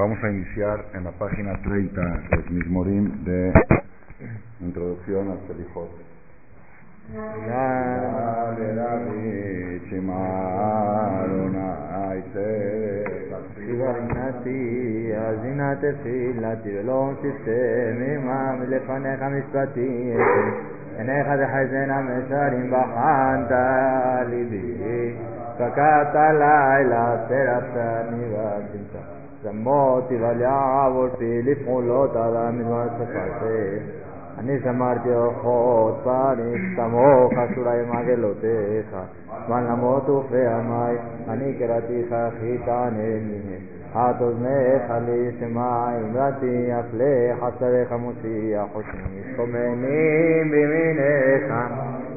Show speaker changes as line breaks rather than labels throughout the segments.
Vamos a iniciar en la página 30 de Mismorim de Introducción al Selijot.
האזינה תפילתי ולא תסתה ממם לפניך משפטי עיניך תחזינה משרים בחנת ליבי פקעת לילה תרפתני ותמצא שמותי ולעבורתי לפעולות על המדבר שפתך אני שמרתי אורחות פנים סמוך אשורי מגלותיך זמן למות ופעמי אני קראתיך הכי תענני את אוזניך לי שמיים רתי אף לחצריך מושיע חושני שומני בימיניך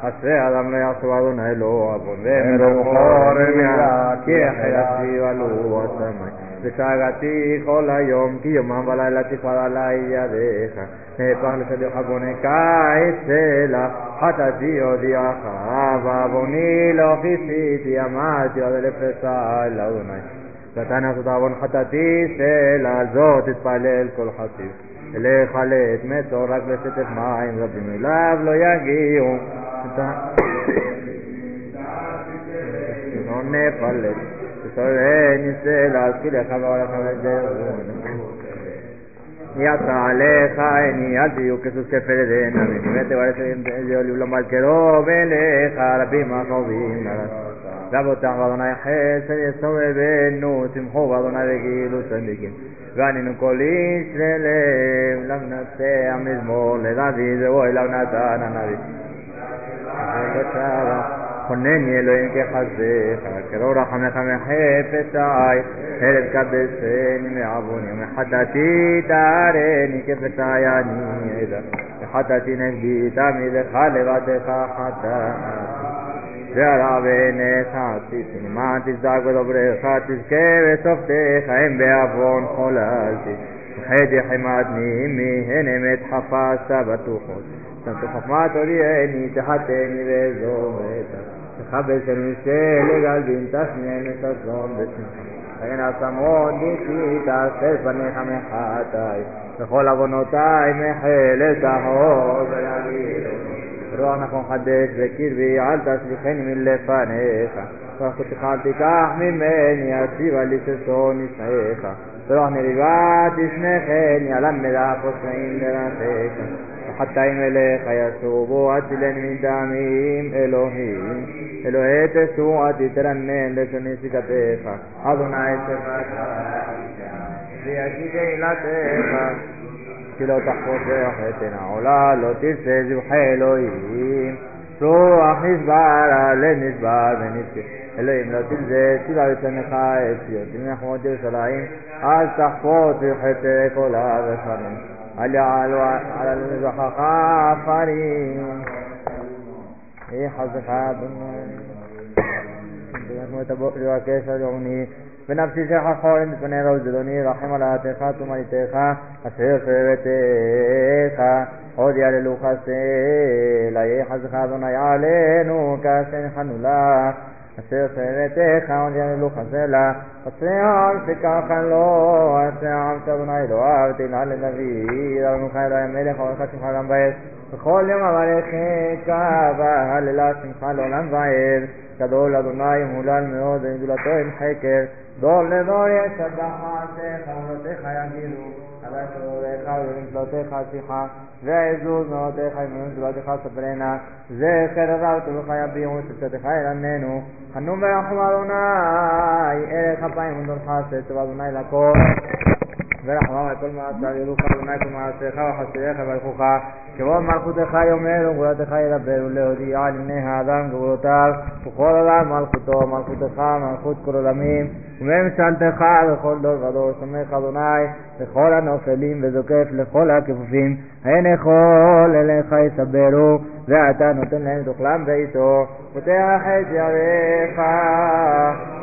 אשרי אדם לא יעשו אדוני לא עוון ומרוחו רמיה כי החייתי עלו השמיים ושאגתי כל היום כי יומם ולילה תפעל עלי ידיך נהפך לשליח בונה קיץ סלע חטאתי הודיעך ועווני לא כיסיתי אמרתי עוד אלף פשע אל אדוני נתן לעשות עוון חטאתי סלע זאת תתפלל כל חסיד אליך לעת מתו רק לשטף מים רבים אליו לא יגיעו לא נפלט שסורני סלע זכילך ועולך ודרון יצא עליך עיני אל תהיו כסוס כפרדנה ונראית תברך אליו לבלום על קרו ואליך רבים החובים רבותם ואדוני חסד יסובבנו שמחו ואדוני וגילו צדיקים וענינו כל איש ללב למנצח מזמור לדוד ואוי אליו נתן הנביא חונני אלוהים כחסדיך, קרוא רחמך מחפשי, ארץ קדשני מעווני, ומחטאתי תארני כפשעי אני אדע, וחטאתי נגדי תמיד לך לבדך חטאתי. והרע בעיניך עשיתי, למען תזדק בדוברך, תזכה בסופתך, אם בעוון חוללתי. חדי חמדני עמי, הן אמת חפשת בטוחות. tanto חכמת אוריאני תחתני וזומתה תכבד של משל גלבין תשמיעני תזום בשמחה וכן עצמות גיתי תעשה פניך מחטאי. וכל עוונותיי מחל אל תחור ולהגיד רוח נכון חדש בקרבי אל תשליכני מלפניך ורחותך אל תיקח ממני אשיבה לי ששון נשאיך ורוח מריבה תשמחני אלמדה פוסעים דרכיך חטאים אליך ישובו הצילני מדמים אלוהים אלוהי תשועתי תרנן לשוני שכתך אדוני שפתך וישי תהילתך כי לא תחפוש חטא העולה לא תרצה זבחי אלוהים רוח נשבר לנשבר ונזכה אלוהים לא תלזה ציווה לשונך את ציון תמחמות ירושלים אל תחפוץ בחטא כל הבשרים אל יעלו על המזרחך עפרים יחזך אדוני את הבוקר והקש הלאומי ונפשי שחחורים בפני ראש זדוני רחם על העתך תומניתך אשר חרבתך עוד יעללו חסל יחזך אדוני עלינו כאשר חנולה אשר חרתך עוד יעללו חסלה אשר תיקח לו אשר עמת אדוני לא אהבתי לה לדוד אדוני חי אלוהי המלך אורך שמך גם בעת בכל יום אברכך והללה שמך לעולם ועד. גדול אדוני ומולל מאוד וגדולתו אין חקר. דור לדור ישבח מעשיך ומלותיך יגידו על שורריך ובמפלותיך שיחה, ועזוז מאותיך ימונים גדולתך ספרנה, זכר רב טובך יביעו צדקתך ילמדנו, חנון ורחום אדוני, ערך אפיים ונדון חסד, טוב אדוני לכל. ורחמם על כל מעשיו ילוך אדוני כל מעשיך וחסידיך ויברכוך כבוד מלכותך יאמר וגבולתך ידבר ולהודיע על בני האדם גבולותיו וכל עולם מלכותו מלכותך מלכות כל עולמים. וממשלתך בכל דור ודור סומך אדוני לכל הנופלים וזוקף לכל הכפופים הן יכול אליך יסברו ואתה נותן להם תאכלם בעיתו פותח את ידיך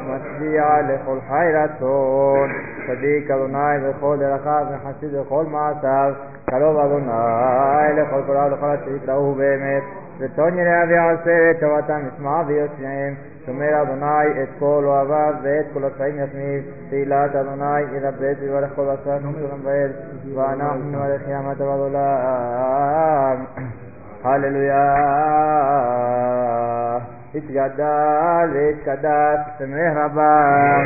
מצביע לכל חי רצון צדיק אדוני בכל דרכיו וחסיד בכל מעשיו קרוב אדוני לכל קוראו לכל אשר יקראו באמת רצון יראה ויעשה את טובתם ישמע ויושעיהם שומר אדוני את כל אוהביו ואת כל הצעים יחמיד תהילת אדוני ירבץ ויברך כל בשר נשלם באל ואנחנו נברך ימת עבד עולם הללויה התגדל והתקדש שמח רבה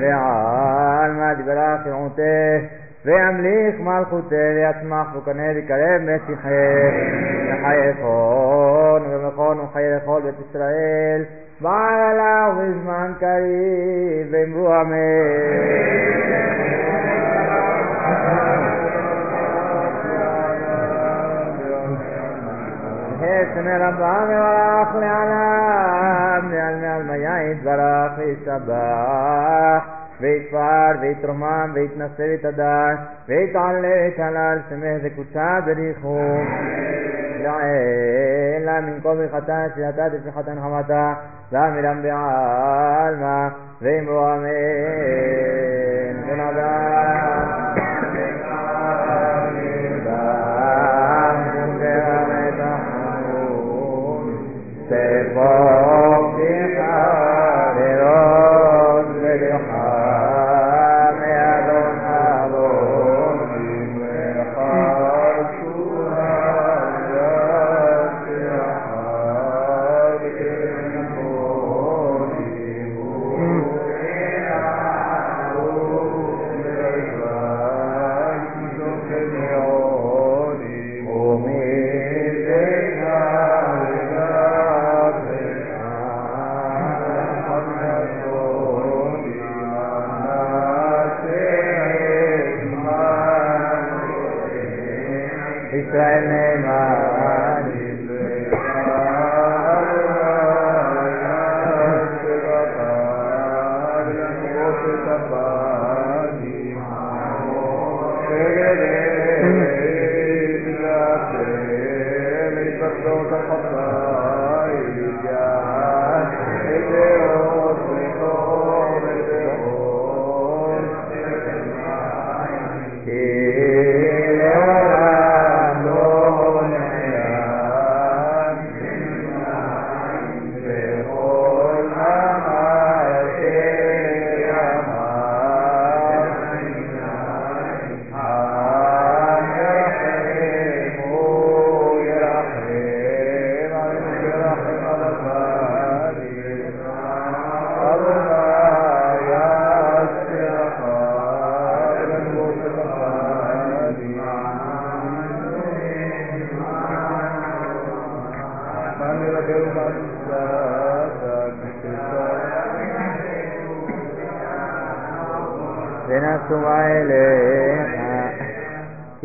ועל מה דיברה חירותך וימליך מלכותך ויצמח וקנה ויקרב משיחך וחייכון ומכון וחיי לכל בית ישראל בעלה ובזמן קריב ואמרו אמן שמי רבה מברך לעלם ועל מעל מיה יתברך וישבח ויתפאר ויתרומם ויתנשא ויתדש ויתעלה ויתהלל שמח וקודשה לעילה מן כל ברכתה תפילתה תפילתה נחמתה ואמירם בעלמא ואמרו אמן. ונדע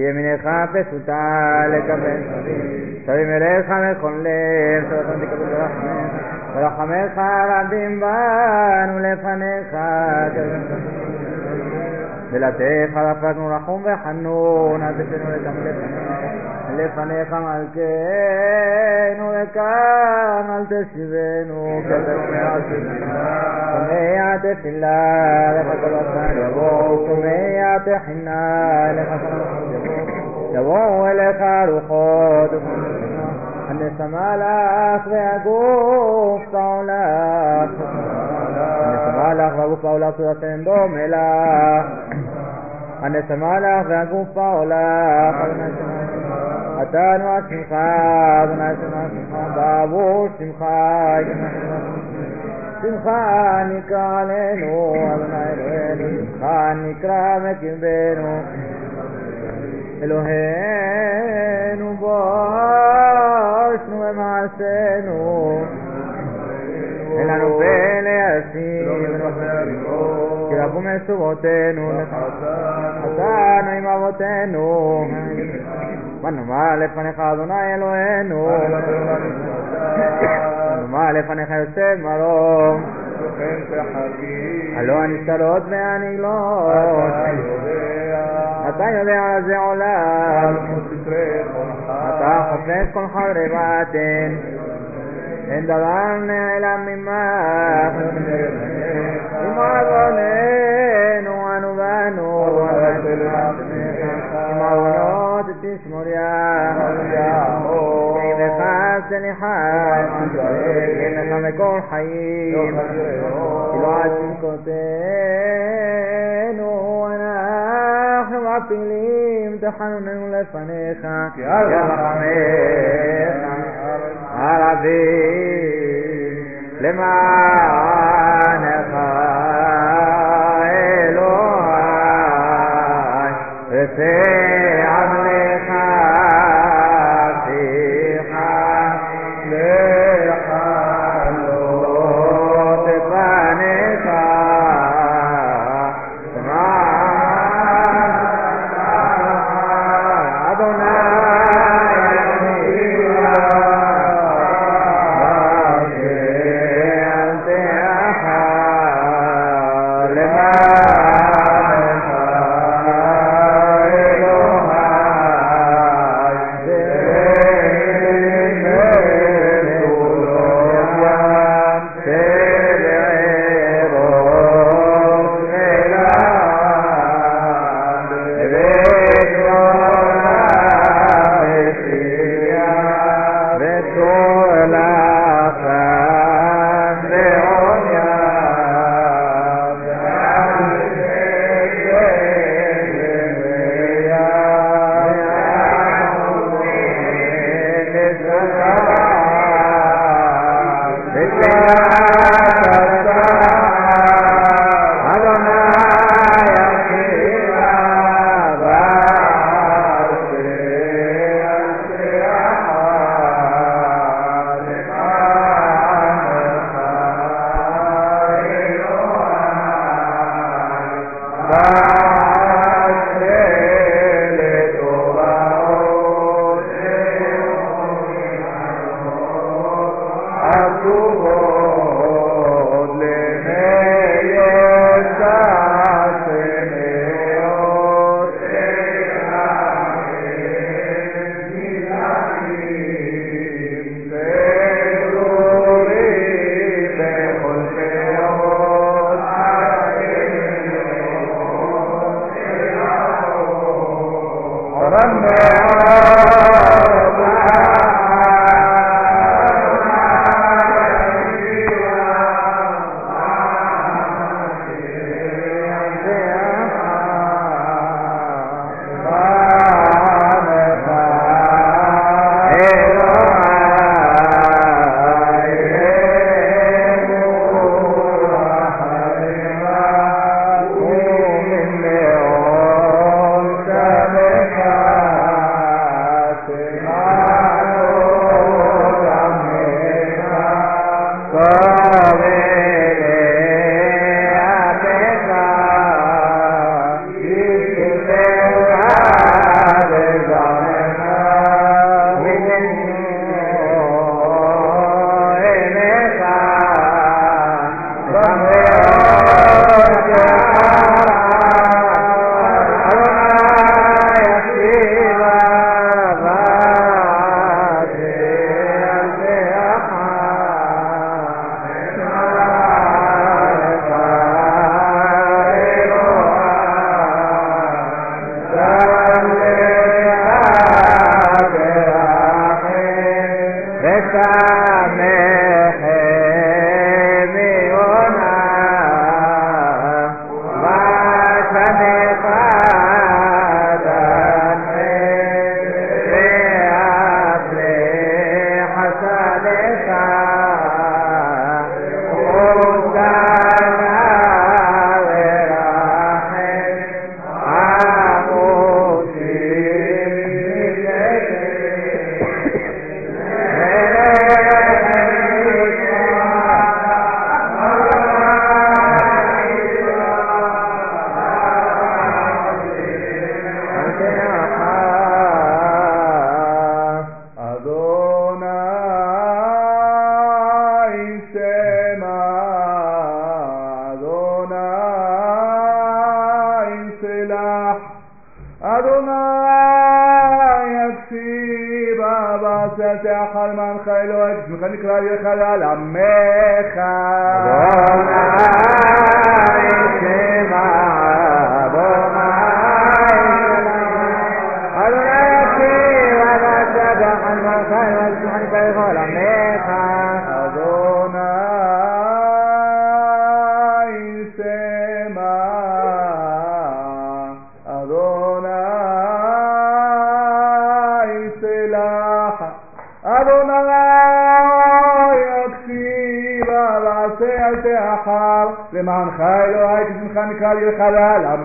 ימינך פשוטה לקבל שרים אליך מכל לב שרצון תקבל ברחמך ורחמך רבים בנו לפניך ולתך רפקנו רחום וחנון אל תשנו לתמלך לפניך מלכנו לכאן אל תשיבנו. שומע תפילה. לך כל הזמן יבואו שומע תחינה לך כל יבואו يبول خارقود أن سمال أخذ أقوف طولا أن سمال أخذ أقوف طولا صورة دوملا أن سمال أخذ أقوف طولا أتان واسمخ أبنى سمخ بابوش سمخ سمخ نكالينو أبنى إلوين سمخ نكرامك بينو אלוהינו, בושנו במעשינו אין לנו פה להשיב כי רבו מסורותינו חטאנו. עם אבותינו. ונאמר לפניך אדוני אלוהינו. ונאמר לפניך יוסף מרום. הלא הנסתרות והנגלות فيضيع زعلان أتاق فيسك الحربات إن دلان إلى مما بما ظنين ونبان مولود تسمر يا كيف خاس لحال كيف خمكون حيين إلى عزم كتين לך מכל חיים כי לא עד צדקותינו אנחנו מפילים תחנוננו לפניך כי רחמך הרבים למענך يخلى لما dejada la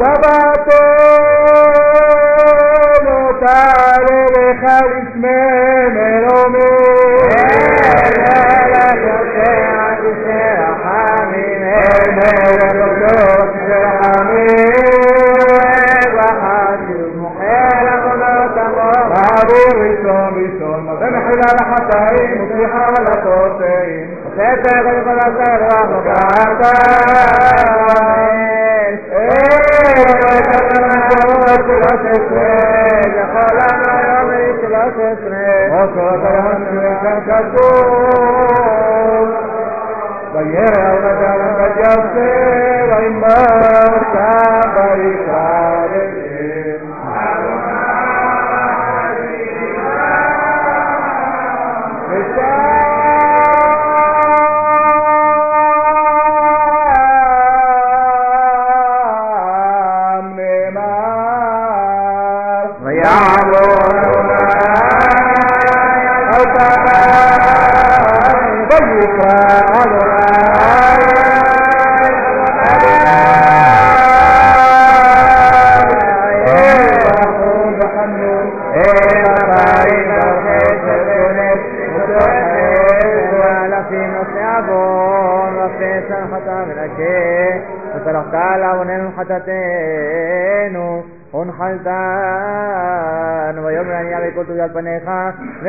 Bye-bye.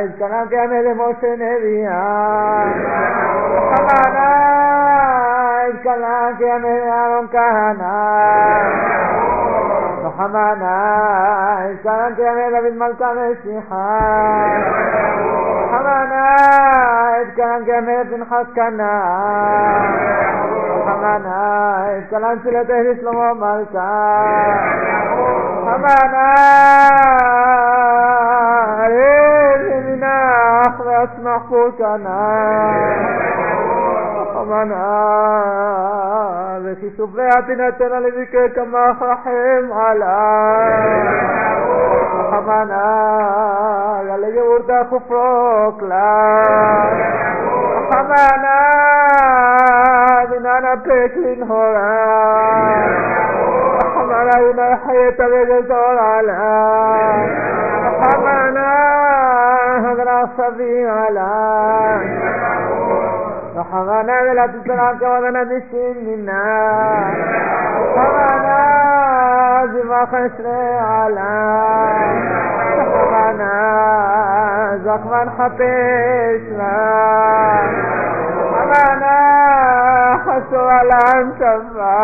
اس کا نام کیا میرے محسن نے دیا ہمارا اس کا نام کیا میرے آروں کا کہانا۔ ہمارا اس کا نام کیا میرے ربی ملکہ میں سیحا۔ ہمارا اس کا نام کیا میرے بن خط کا نام ہمارا اس کا نام سلے تحریر اسلام ملکہ ہمارا مخوتنا ومنع سبعتنا لأبنتنا لذكرك كما رحم على. رحمنا قال يورد كفرك لا. رحمنا بنانا بيكلين هورا رحمنا ينا حياة بيجل دور على. رحمنا هدنا الصبي على رحمنا ولا تترك ولا بسننا رحمنا زما خسر على. رحمنا زخما حبسنا رحمنا حسوا على انتما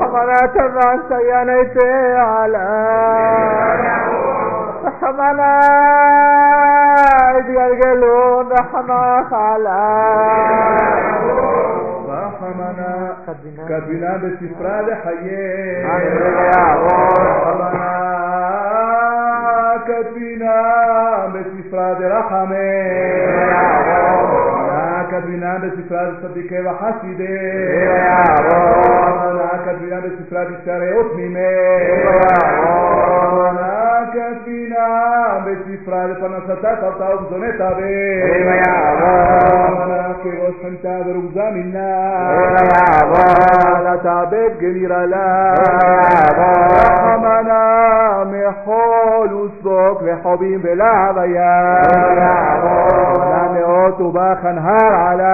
رحمنا تبع سيانيتي على. רחמנה התגלגלו נחמך עליי
רחמנה כבינה בספרה לחיי רחמנה כבינה בספרה דרחמי. כתבינה בספרת צדיקי וחסידי, כתבינה בספרת ישרי ותמימי, anche finale si frade per una satata ta uzoneta be rimayava che ho sentato ruzaminna rimayava la tabe generala rimayava amana محول الصبح حبيب بالعبيا سمعت باخا هار على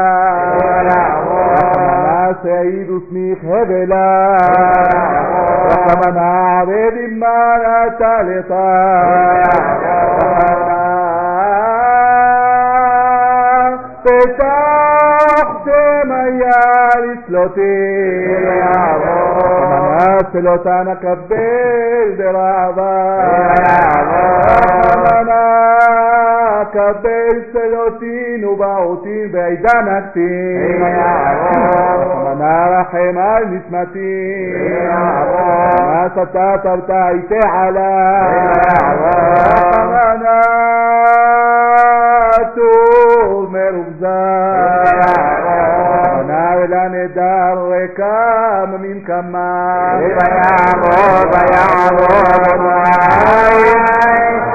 سيد اسميك هبلا وكمن عبيد ما لا تلطا סלותה נקבל דרעבה רחמנה קבל סלותין ובעותין בעידן הקטין רחמנה רחם על נשמתי רחמנה סתה תרתה איתי עלה רחמנה טוב מרוגזה רחמנה ולנדר רקם ממקמה
ויעבור ויעבור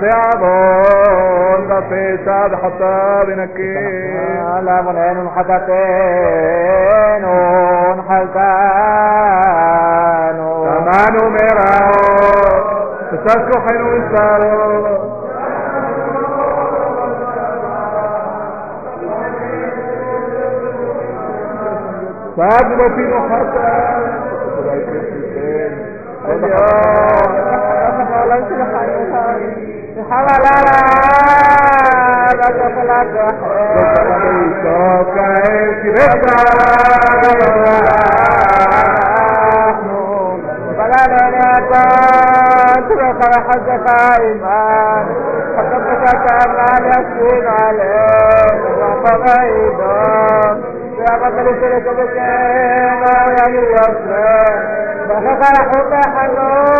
صيعة ضال في سعد
حتى
بنكين لا منين حتتين حلتان أمان ميرا تسكو حلو السارو سعد وفي حتى اليوم حملنا فجفلت وحيد وكيف حج قائما فقدك كما يكون عليه وقضيدا يا
بطل شرك بك ما يلي يصلي فخلق حب حنون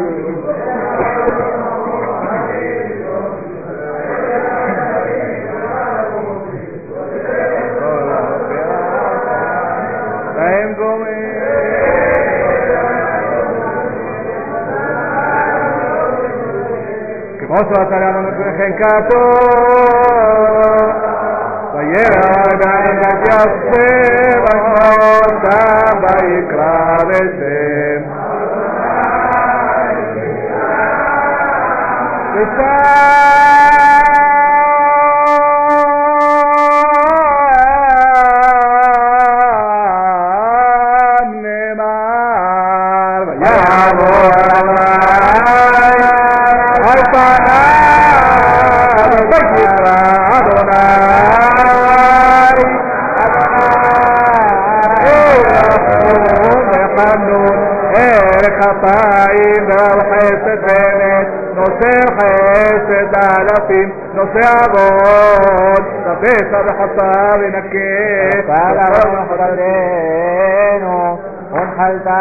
Oso atarano me pejen capo. Vayera daim bat yaspe vachmaot taba ikra besem. Besem. No se da la fin, no se ha la pesa de jazzar. Para hoy no
no, con jalzano.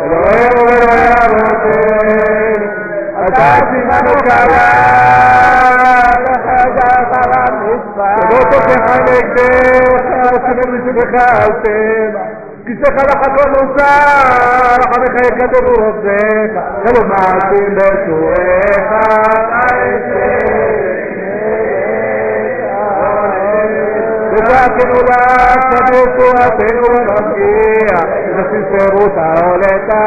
Pero hoy no y mano y cabal, al jalzado a la misma. Nosotros. כיסך לחכות נוסר, אחריך יקדם רוזך, אלו מעשים בשועיך. ושכנו לך ברפואתנו ונגיע, וספרות העולתה.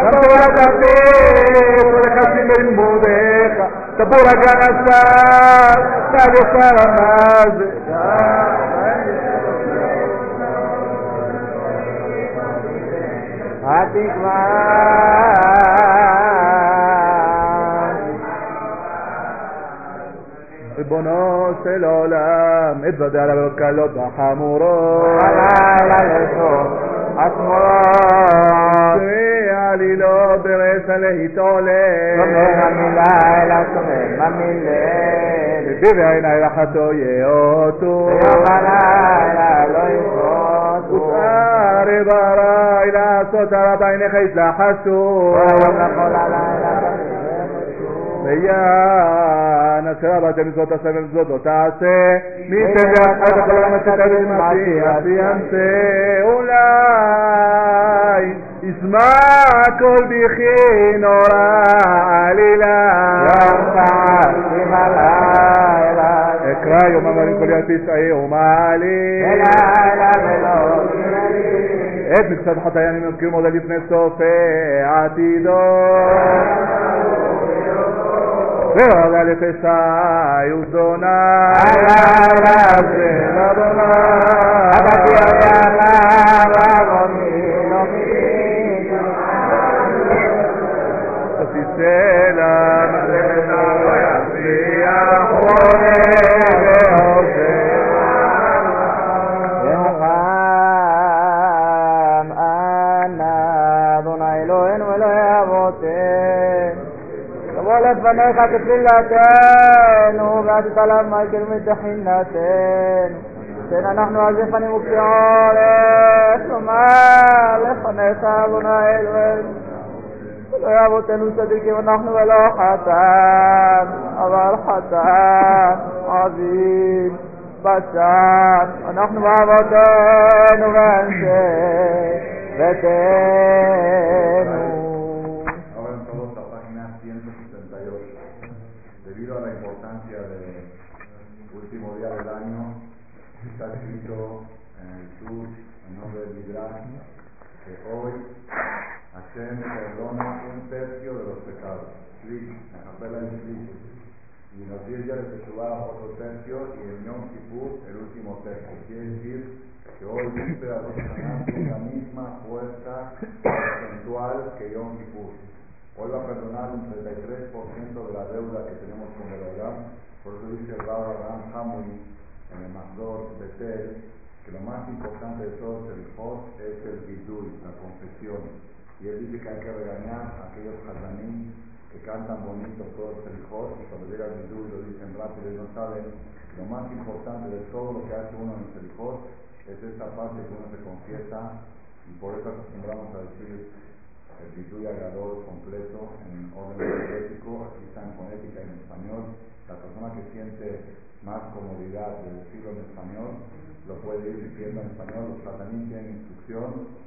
תבור הגן השר, תג השר המאז. ריבונו של עולם, אתוודה עליו הקלות והחמורות. ועלילו ברסע להתעולל. וביבי עיני לחתו יאותו. ותארי ברי לעשות על בעיניך יתלחשו. ויען אשר עבדת מצוות עשה ומצוות לא תעשה מי תדע את כל המצאת במעשי עשיינסה אולי ישמע כל בכי נורא עלילה אקרא יום אמרים כל יד תשעי ומעלי את מקצת חטאי אני מזכיר מודה לפני סוף עתידו ועולה לפשעי וזונה תפיסלה
לפניך תפילתנו ואל תתעלם מעקר מתחינתנו כן אנחנו על זכרנו וקריאות לומר לפניך אדוני אלוהינו אלוהי אבותינו צדיקים אנחנו ולא חטאן אבל חטאן עביד בצד. אנחנו ואבותינו ואנשי ביתנו
Hashem perdona un tercio de los pecados. La capela Shlish. Y los 10 días de Teshuvah otro tercio y el Yom Kippur el último tercio. Quiere decir que hoy cumple a tiene la misma fuerza porcentual que Yom Kippur. Hoy va a perdonar un 33% de la deuda que tenemos con el Olam. Por eso dice el Rabbi Abraham Hamui en el Mazdor de Tel que lo más importante de todo el Hot es el Bidui, la confesión. Y él dice que hay que regañar a aquellos Hazanim que cantan bonito todo el Hot y cuando llega el Bidui lo dicen rápido y no saben. Lo más importante de todo lo que hace uno en el Hot es esta parte que uno se confiesa y por eso acostumbramos a decir el Bidui agrador completo en orden alfabético, aquí está en fonética en español. La persona que siente más comodidad de decirlo en español lo puede ir diciendo en español. Los satanín tienen instrucción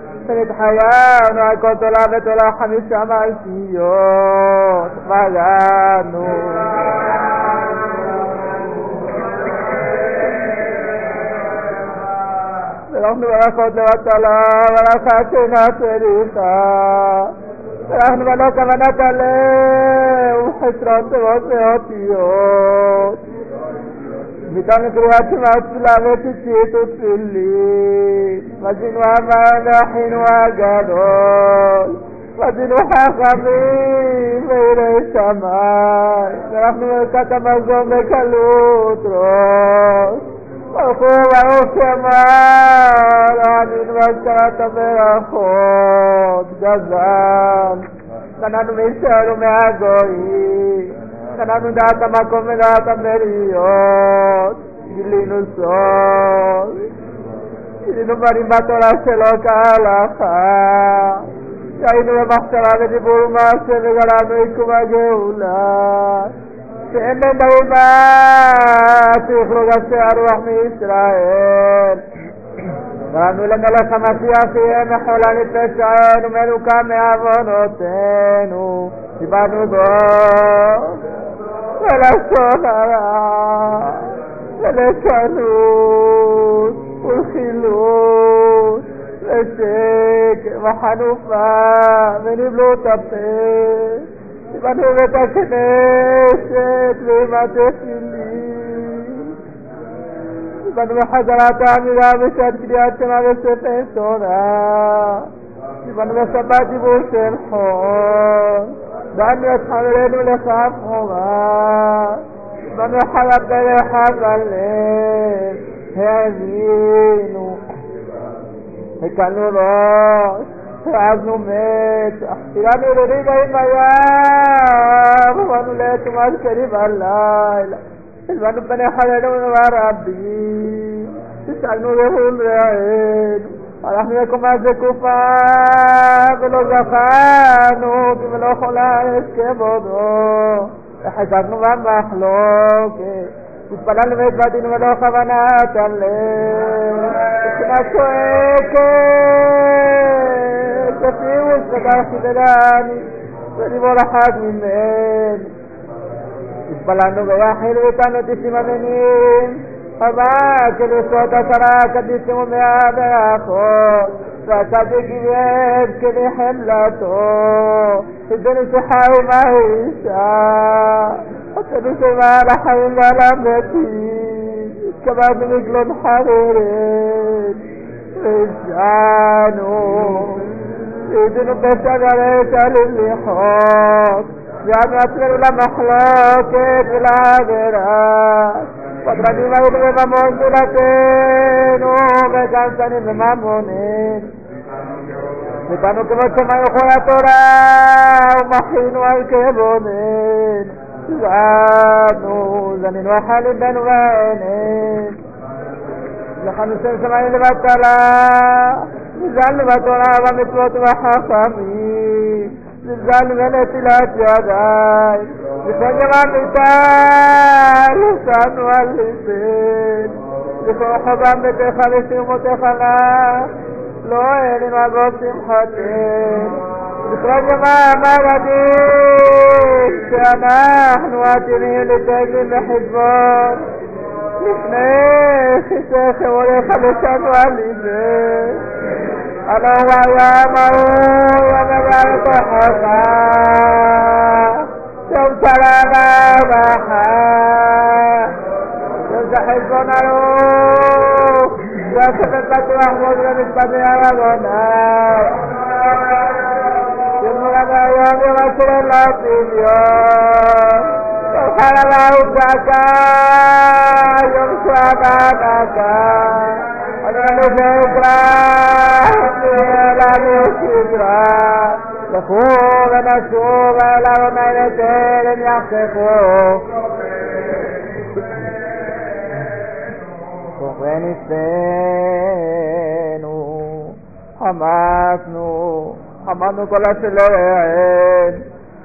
Tener Hayá, no hay controlar de todas las jamisas maicillos, paganos. رحم برکات و تعالی برکات نفریسا رحم بنا کمنا מכאן לקריאת שמע תפילה וציצית ותפילין. מזינו המן ואחינו הגדול. מזינו חכמים ויראי שמיים. ואנחנו ברכת המזון בקלות ראש. ברוך ברוך שמר, אמן והזכרת הברכות, גזל. קננו מישראל ומהגויים, קננו דעת המקום ודעת המריות, גילינו סוד, גילינו דברים בתורה שלו כהלכה, שהיינו במחשבה ודיבור ומעשה וגרמנו עיכוב הגאולה. שאין להם באומה שיוכלו גסי הרוח מישראל. ואנו למלך המשיח שיהיה מחולה מפשענו מנוקה מעוונותינו. דיברנו בו ולשון הרע ולשנות ולחילוט ושקר וחנופה ונבלות הפה דיברנו בית הכנסת ועם התפילין. דיברנו בחזרת העמידה בשעת קריאת שמע וספר תורה. דיברנו בשבת דיבור של חול. من يتحمل لصفهما من يتحمل حمل يمين كانوا راس عزو ميت. يعني يريد ما يا من لا تمال كريم الليل من بني حلال ربي. تسألوا لهم رأيه הלכנו לקומה זקופה, ולא מלוא חולה יש כבודו, וחזרנו במחלוקת. התפללנו והתוודענו ולא כוונת הלב, מבחינה צועקת, תפיעו סגר חידלני, וליבו רחק ממני. התפללנו ויחיל איתנו תסימנים, חזק अमां सरा कॾहिं तूं आखो कॾहिं हला थो हाउ मां हाउ वारा नथी कबाब निकिलो हारो जानो إذن بشغل للحب يا نصر المخلوق بلا غيرك وقدمه بغمون بلتين وبشان سنين بمامونين لبانو كما سمعوا خلا تورا ومحين والكبونين وابنو زنين وحال بن وعينين لخمسين سمعين لبطلا وزن لبطلا ومثوت وحفامين זלזלנו בנטילת ידיים, לפעמים המיטה, נשאנו על ליבן, לכוח חבם ביתך ושמותיך לך, לא על ראש שמחתנו. לקראת המאמר הדין שאנחנו עתידים לתגל בחשבון לפני חיסכם הולך לשנו על ọlọ́wọ́ ayọ́ ọmọ wọn bá bá bọ̀ ọ̀fà tó ń fara bá bá ha tó ń sàkè sọ́nà ló wọ́n sọ́nà pàtó àwọn ọmọdé ní pàtó yàrá wọn náà. Ìmúlẹ̀dá wọn ni wọ́n ti rẹ̀ láti yọ. Tó fara bá ó gbàgbá yóò sọ àbá bàbá. الفوقى والعلى الكبرى يخوض مسوغ له ملكين يخطفوه ونسينا حماسنا حمانا كل سلين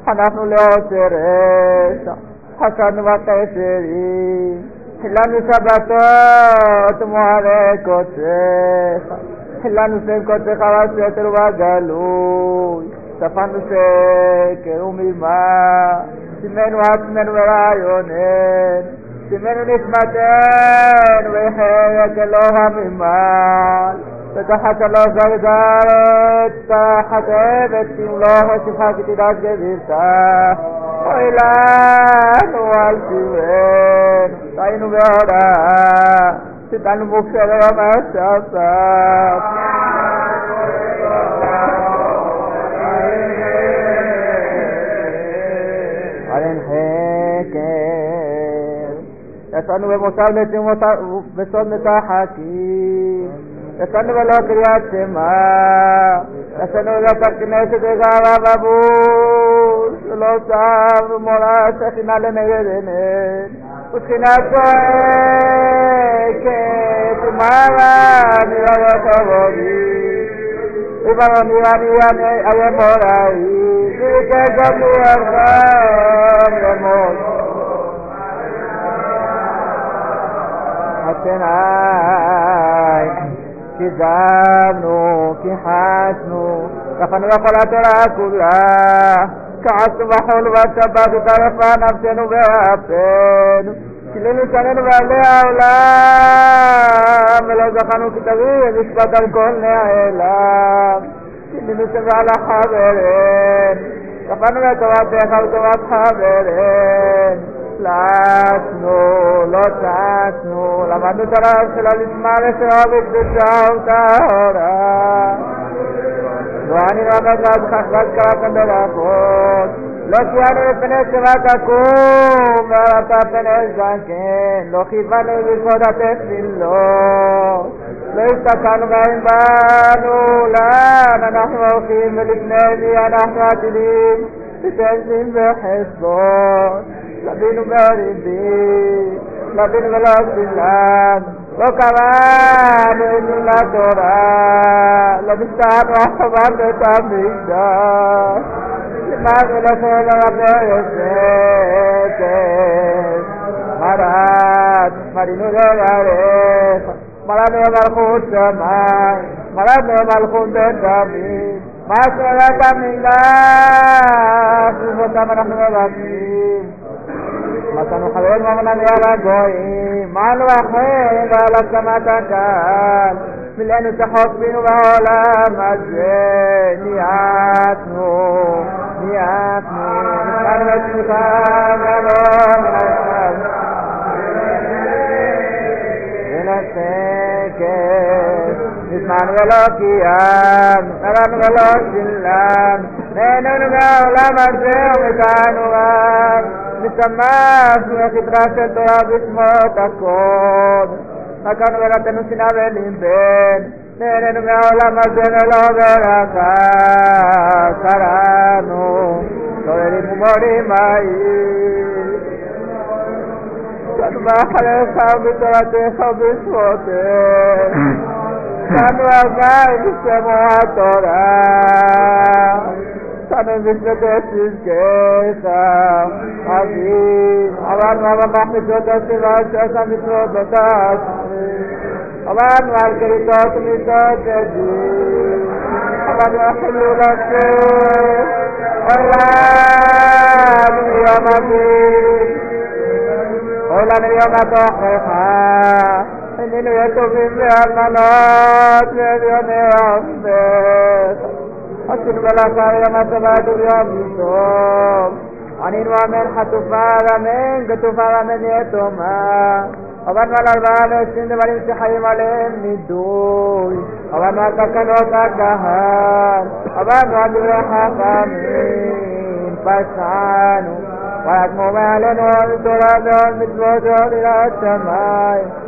حنفنا لأسرين حسن وقسرين חילנו שבתות ומועלי קודשך, חילנו שם קודשך בסתר ובגלוי, ספנו שקר ומרמה, שימנו עצמנו ברעיוננו, שימנו נשמתנו וחיית אלוה ממעל. فتحت الله سبحانه وتعالى تحت عبادة الله وصفات الناس جزيرتا وإلى أن والسوين فإن بيضا ستان مكسر وما شاء يسألون بمسالة مسالة حكيم. रसन वाला क्रिया से रसन वाला पकने से देगा बाबा बाबू लो साहब मोड़ा से लेने गए देने उसके ना के तुम्हारा निरा होगी इबारा निरा निरा ने अये मोराई के गमी अरबाम मोर हसना כיזבנו, כיחסנו, כפנו לכל התורה כולה, כעסנו בחול ובשבת וטרפה נפשנו באפנו, כילינו שנינו בעלי העולם, ולא זכרנו כתבי ומשפט על כל נעלם, כילינו שבע לחברן, כפנו לטובתך ולטובת חברן, צלצנו, לא צצנו, למדנו את הרב שלו לשמה לשרה וקדושה וטהרה. לא אני לא מגד חשבת קראתם ברכות, לא ציינו לפני שמה תקום, ועלתה פני זקן, לא כיוונו לכבוד התפילות. לא הסתכלנו בהם בנו, לאן אנחנו הולכים ולפני מי אנחנו עתידים, بكلم وحصان لبين مغربي لبين والأسلام وكلام إن لا ترى لبستان رحمة تميدا لما بلسل ربنا يسيكي مرات مرينو جغاريخ مرات ومالخوت سماي مرات ومالخوت دميد فأسلك من الله وسلم رحمة الرحيم مثل خير ممن يرى جوي مع الوحيد لك ما تكال من أن تحب ولا مجنياته نياته نسأل الشفاء من الشفاء من الشكل man walakiyan naran walakillan nenun gaulaman seumikanulan misamas nakitrasen to abismo takod akan wala tenu sinabe limben nenun gaulaman seumikanulan karano to erimumori mai Satsang with Mooji من وفاق سماطنا sana müjdedesiz şeytan Amin Allah'ın bana mahmet ödesi ve şeytan bütün odada Allah'ın var kırıkatını iddat edin Allah'ın akıllı ulaştı Allah'ın yamadı Allah'ın yamadı Allah'ın yamadı المؤمن يكفر بها قنات بأذن ربك حسن بلا خير ما تبعت بيوم أنين ومن حتفار من كتفار من يتوما அவன் வளர்வான சிந்து வலின் சிஹைமலே நிதூய் அவன் கக்கனோ கக்கஹான் அவன் வாதுரஹாமீன் பசானு ويكمو مالن وانتراد ومثل وجود إلى السماء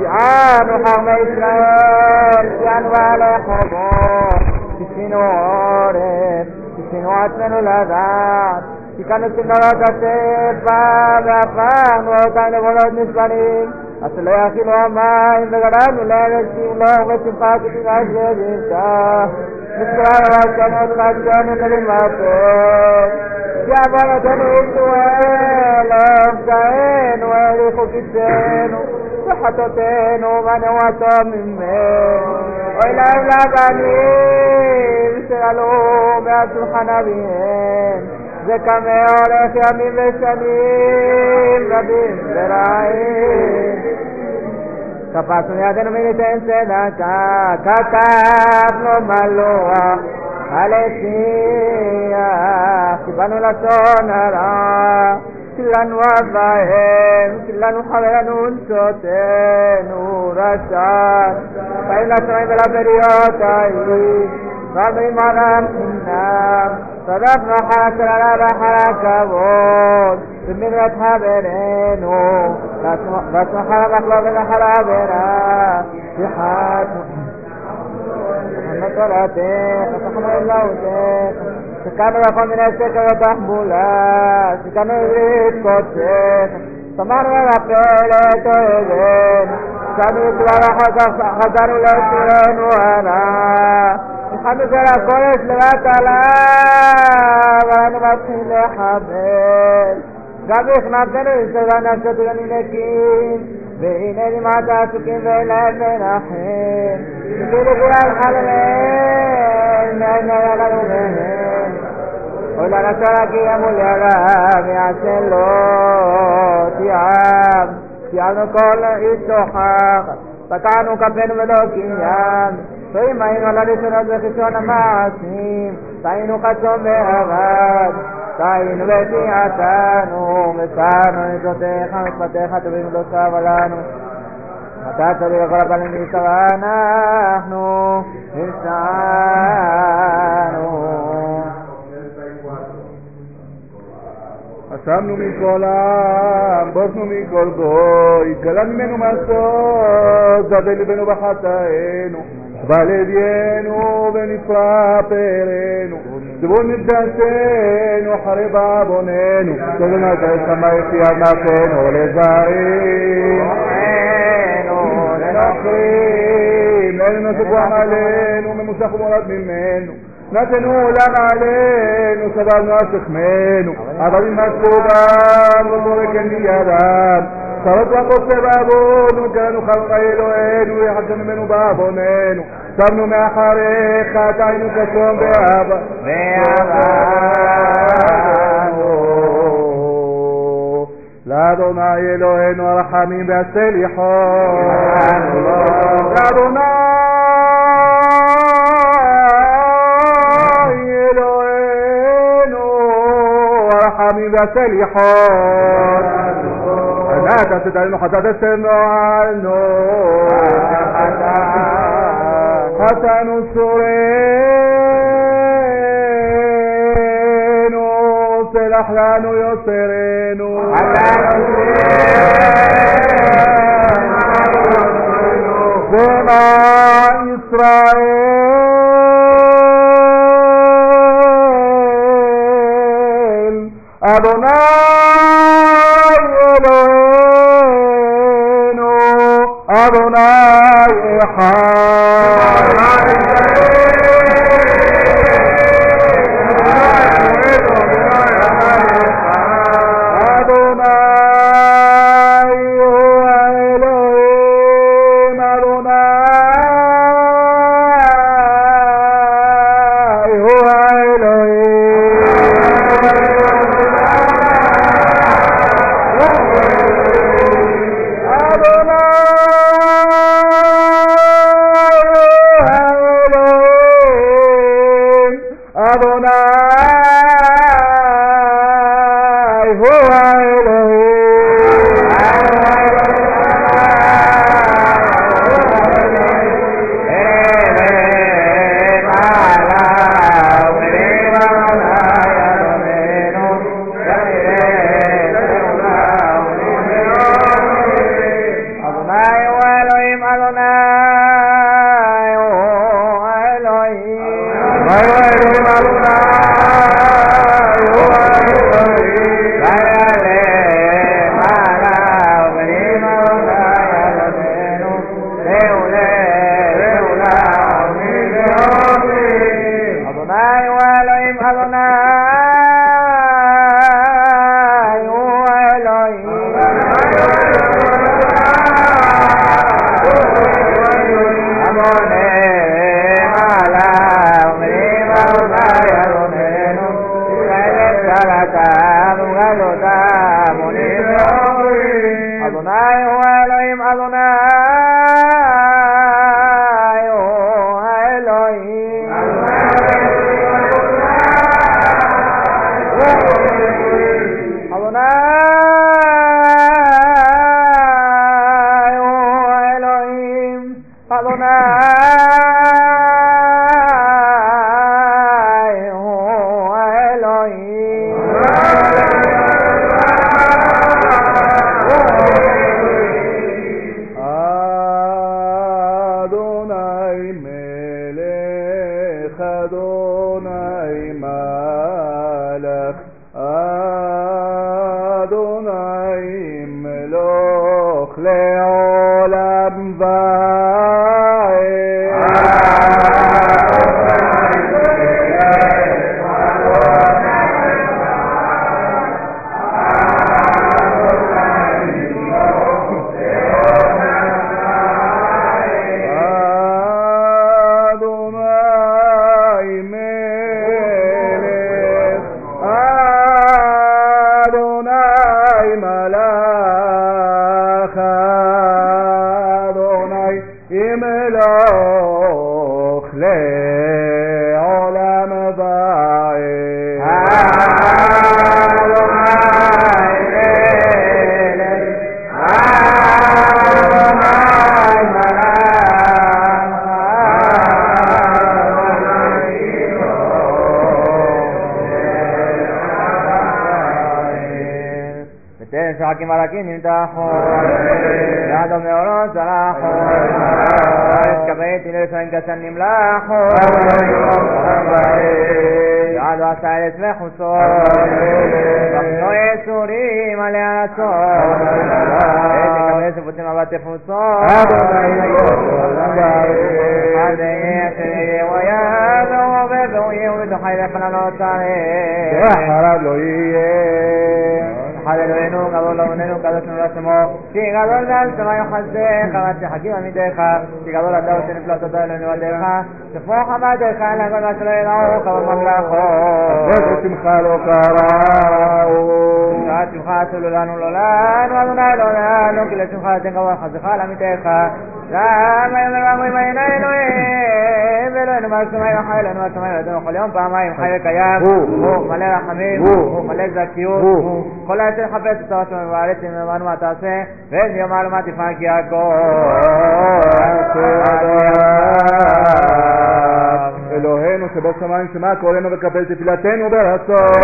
شعار حرم اسلام بانوال الحضور تشينو عارف تشينو عتمن الاذان كان السندرات السيفة بأفان وكان لغلوت نسبانين أصل لا يأخذوا ماء بغرام لا يشفي الله بسفاك من أجل الإنسان نسبان واسموت خشان من المعصوم جعبانة الأسوال أفضعين ويريخ في السين וחטאותינו ונועתו ממנו. להם לבנים שעלו מהשולחן אביהם, וקמא הולך ימים ושנים רבים ורעים. קפצנו ידינו מליתן צדקה, כתבנו מלוח על השיח, קיבלנו לשון הרע. كلا وفاهم كلا حبلا ننسوت نورسان فإن أسرعي بلا بريوتاي فأمري مرام إنام صدف رحلك لا بحركة بود سمرت حبرينو بس حرمك لو بلا حرابنا بحاتم محمد ولاتي فتحمل الله وزيك שכנו בכל מיני שקר ותחבולה, שכנו עברית קודשך, שמרנו על הפלט אוהבנו, שכנו יצואה חזרנו לצורנו הרע, נכנסנו של הקודש לבט עליו, ואנו מתחילים לחבל. גם הכנעתנו יסודה נפשות ונינקים, והנה למעט העסוקים ואין להם מנחם. כאילו כולם חלמיהם, מאין היה לנו מהם. עולה נשא כי אמול ידיו, יעשה לו תיעם. תיעמנו כל איש תוכח, פקענו כפינו ולא קניין. ואם היינו על הראשונות וחישון המעשים, טעינו חצום ועבד. טעינו ותיעתנו, מסרנו נזותיך, משפטיך טובים לא שבה לנו. נתת לי לכל הפנים להישבע, אנחנו נשאנו.
אסמנו מכל עם, בוסנו מכל גוי, התגלה ממנו מסור, זדה לבנו בחטאינו, בא לדינו ונפרע פארנו, צבו נדעתנו אחרי בעווננו, תודה נתן שמאי צייר נפנו לזרים, לנוכרים, אלינו שכוח עלינו, ממושך ומורד ממנו. נתנו עולם עלינו, סבלנו על שכמנו, אבל אם עשו בם, לא توجه قصة كانوا نجانو خلقيلو اينو يحجن منو بابو نينو سمنو ما حريقة تاينو تسوم بابا بابا لا دوناي الوهين ورحمين بسليحو لا دوناي الوهين ورحمين بسليحو והסליחות. אנא תעשית עלינו חטאת אשתנו חטאנו צורנו מלך לנו יוצרנו. שמע ישראל,
אדוני Rabbanu Adonai Echad. 们 חסדך, ועד שחכים עמיתך, כי גדול אתה עושה נפלאות תודה אלוהינו עדיך, שפוך עמדך, להכל מה שלא יראו, כבוד ממלכות.
ושמחה לא קראו.
עד שמחה עשו לנו לא לנו, אדוני לא לנו, כי לשמחה אתן כבוד חסדך על עמיתך. למה יאמר ואמרים מעייני אלוהים, ואלוהינו מהשמיים החי אלינו מהשמיים ואתנו כל יום פעמיים חי וקיים,
הוא.
מלא רחמים.
הוא
מלא זכיות, خلاص حفظ التوسل المبارك من معلومات أسه وإن معلومات فاكيا كو
אלוהינו שבשמיים שמע קולנו וקבל תפילתנו ברצון.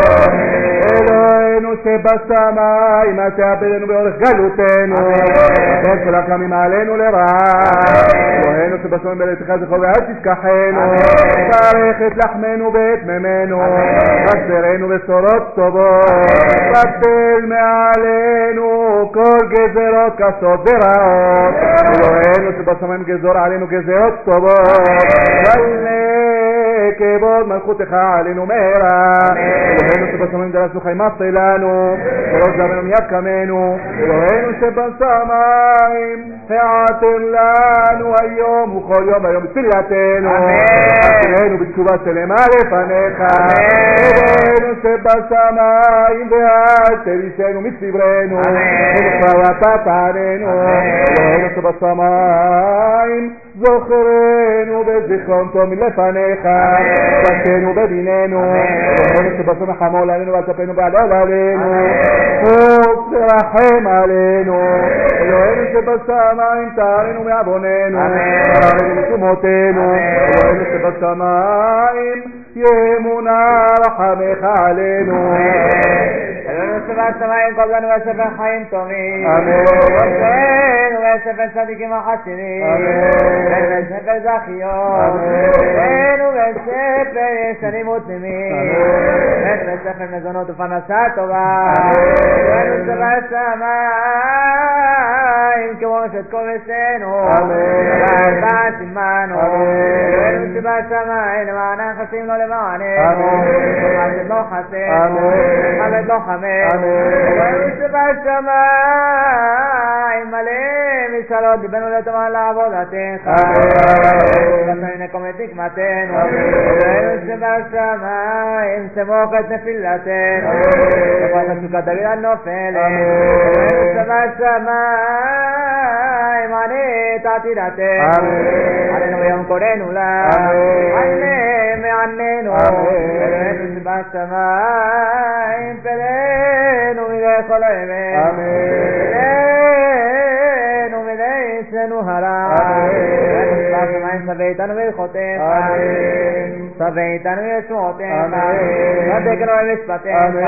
אלוהינו שבשמיים אל תאבדנו באורך גלותנו. אמן. כל הקמים עלינו לרעה. אלוהינו שבשמיים בלתך זכור ואל תשכחנו. ברך את לחמנו ואת מימינו. בשרנו בשורות טובות. בטל מעלינו כל גזרות קשות ורעות. אלוהינו שבשמיים גזור עלינו גזרות טובות. מלא כבוד מלכותך עלינו מהרה. אלוהינו שבשמיים דרשנו חיימס לנו. וראש זרמנו מיד קמנו. אלוהינו שבשמיים העתר לנו היום וכל יום והיום בתפילתנו. אלוהינו בתשובה שלמה לפניך. אלוהינו שבשמיים ואל תריסנו מצברנו. ובכלל אתה תעננו. אלוהינו שבשמיים זוכרנו בזיכרון מלפניך, בקנו בדיננו, אלוהינו שבשמיים חמול עלינו ואל תפנו בעדו עלינו, ותרחם עלינו, אלוהינו שבשמיים תארנו מעווננו, תארנו מתומותינו, אלוהינו שבשמיים ימונה רחמך עלינו.
אלוהינו שבשמיים קוב לנו בספר חיים טובים.
אמן.
ובנו בספר צדיקים החסידים.
אמן.
ובספר זכיות.
אמן.
ובנו בספר ישרים ותמימים.
אמן.
ובנו בספר מזונות ופרנסה טובה.
אמן.
ובנו שבשמיים כמו שאת כובשנו.
אמן.
וארבעת עמנו.
אמן.
ובנו שבשמיים למען חסים לו למעננו.
אמן.
וחסד לא חסר.
אמן.
וחסד לא חמר.
אמן.
ובנו שבשמיים מלא משאלות ליבנו לטובה לעבודתך.
אמן.
ובשמיים נקום את נקמתנו.
אמן.
ובנו שבשמיים סמוך את נפילתנו.
אמן.
וכל חשוקת דוד הנופלת.
אמן.
ובנו שבשמיים ענה את עתידתנו.
אמן.
עלינו ביום קורנו לה.
אמן.
ענה מעננו.
אמן.
ובנו שבשמיים פרנו מידי כל האמת.
אמן.
פרנו מידי אצלנו הרע.
אמן.
ובנו שבשמיים שווה איתנו ברכותיך.
אמן.
שווה איתנו ישועותיך.
אמן.
צדקנו במשפטיך.
אמן.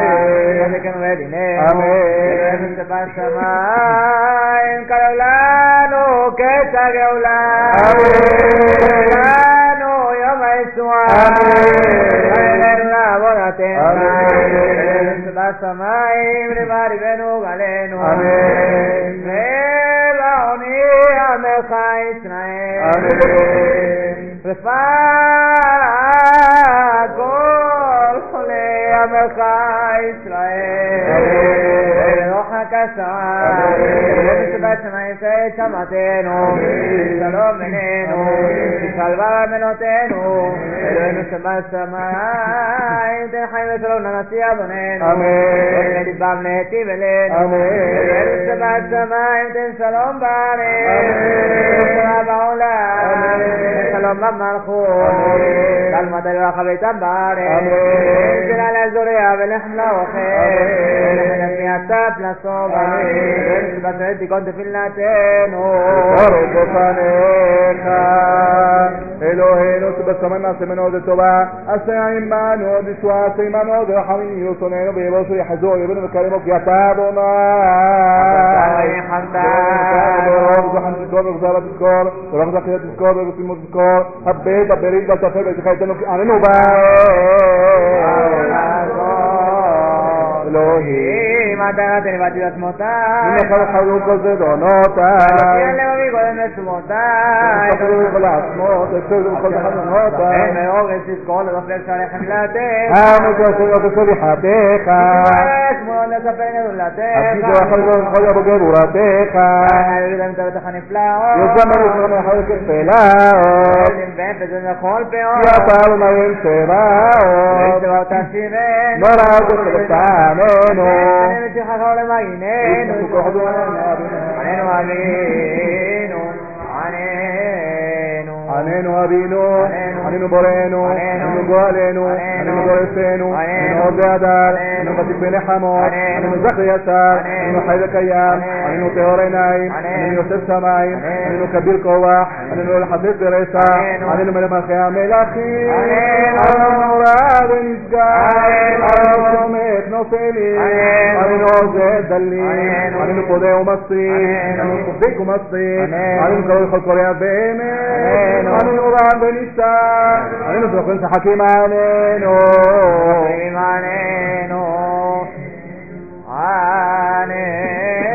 צדקנו בדינך.
אמן.
ובנו שבשמיים קרב לנו קץ הגאולה.
אמן.
Israel. Amen. Amen.
אמן.
ובשבת שמיים שאת שמעתנו. שלום בינינו. שלווה במנותינו. אלוהינו שבשמיים תן חיים ושלום לנשיא אדוננו.
אמן.
ונדבם להיטיב אלינו. אלוהינו שבשמיים תן שלום בארץ.
אמן.
ושלום בעולם.
אמן.
ושלום במלכות. מדי רחב איתם בארץ. ושלה לזורע ולחם לאוכל. ולחם מעטף לשובע.
אמן.
אלוהינו שבשמיים תיקון תפילתנו.
ברוך בפניך, אלוהינו שבשמיים נעשה ממנו עוד טובה, עשה עמנו עוד ישועה, עשה עמנו עוד רחמים יהיו שונאינו ביבושו יחזור אויבינו וקרימו כי אתה אדוני. ברוך זכן תזכור ובזרה תזכור, ברוך זכייה תזכור ובסימו תזכור, הבט הברית והטפל וישך איתנו כי עננו בה. אלוהים,
אם אתה נתן לבתי עצמותיי.
ממך לחלו כל זדונותיי.
תן לבבי קודם לשומותיי.
תחזרו בכל העצמות, תחזרו בכל תחנונותיי.
אין מאורץ תזכור לדופק שעליכם לתת.
עמוד ועשו יחסו בחתך.
שמאל לספר גדולתך.
עשיתו אחר כך לכל יבוא גבורתך.
נגיד להם את הנפלאות.
יוזם לנו אחר כפלאות.
ואפס וכל
כי
פאות.
אתה אלוהים צבאות.
וצבאות תשיבנו.
נורא וחלקנו.
ותשכח למגיננו. עננו אבינו. עננו.
עננו אבינו,
עננו.
עננו בורנו,
Hallelujah.
עננו גואלנו,
עננו.
עננו גואלתנו,
עננו.
עננו עוד באדר,
עננו.
ותיק בנחמות, זך וישר,
עלינו.
עלינו חי וקיים.
עלינו
טהור עיניים.
עלינו
יוסף שמיים.
עלינו
כביר כוח, עלינו לחפש ברשע,
עלינו.
עלינו מלך מלכי המלכים, נורא ונשגב,
עלינו.
עלינו סומך נופלים.
עלינו
עוזר דלים.
עלינו
פודה.
עלינו
צדיק ומסריק,
עלינו.
עלינו קרוב לכל קורע באמת,
ومن أبعد لسان ونسوق حكيمانين حكيمانين آنين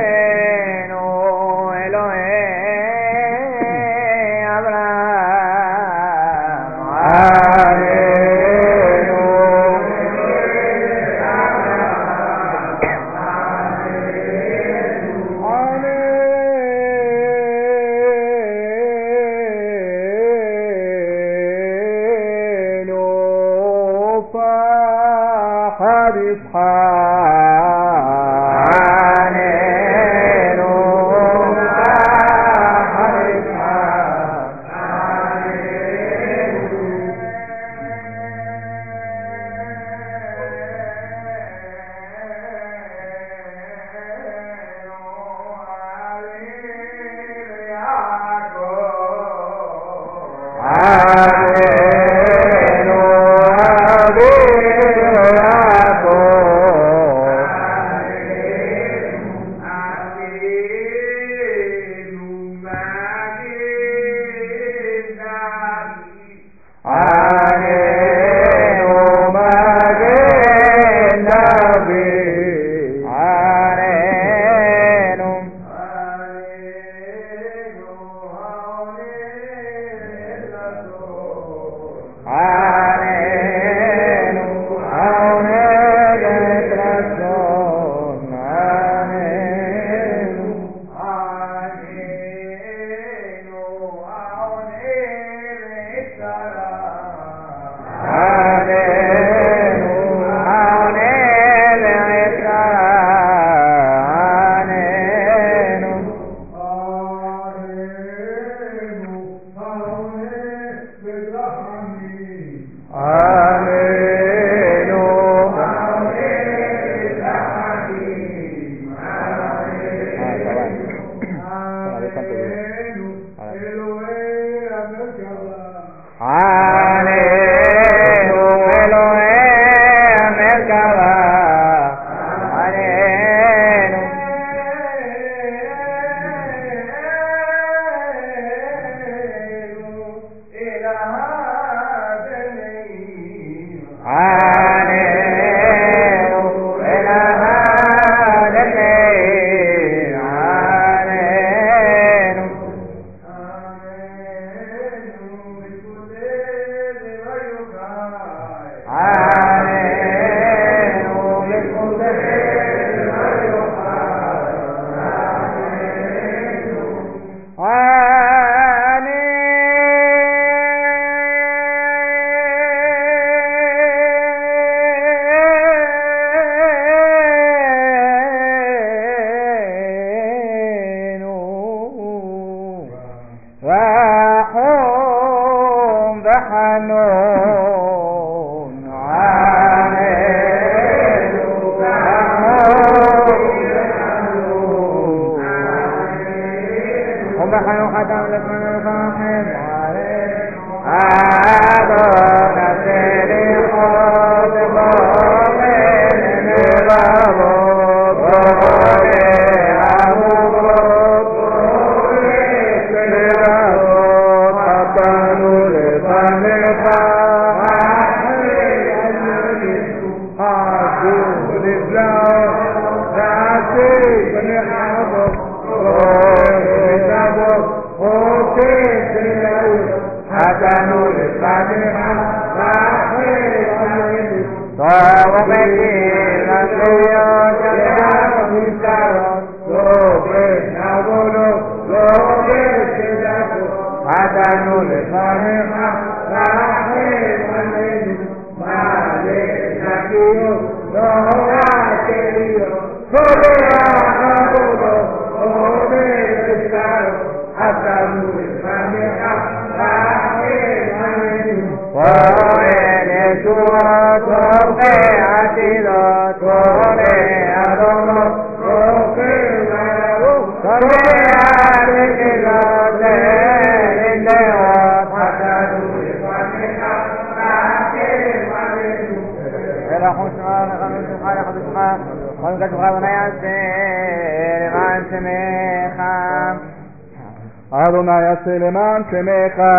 سليمان سميخا.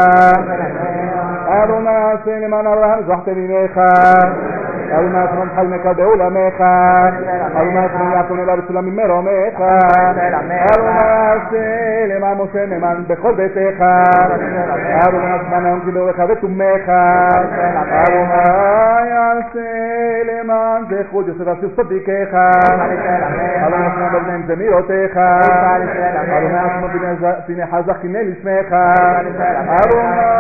ارون سليمان ارون زحت بميخا. אברהם זכת ממך, אדוני יעשה ממך למך בעולמך, אדוני יעשה יעקב אליו בסולם ממרומך, אדוני יעשה למען משה נאמן בכל ביתך, יעשה למען היום כברך ותומך, אדוני יעשה למען זכות יוסף אשר צדיקך, יעשה למען בבניהם זמירותיך, אדוני יעשה פיני חזק הנה לשמך, אדוני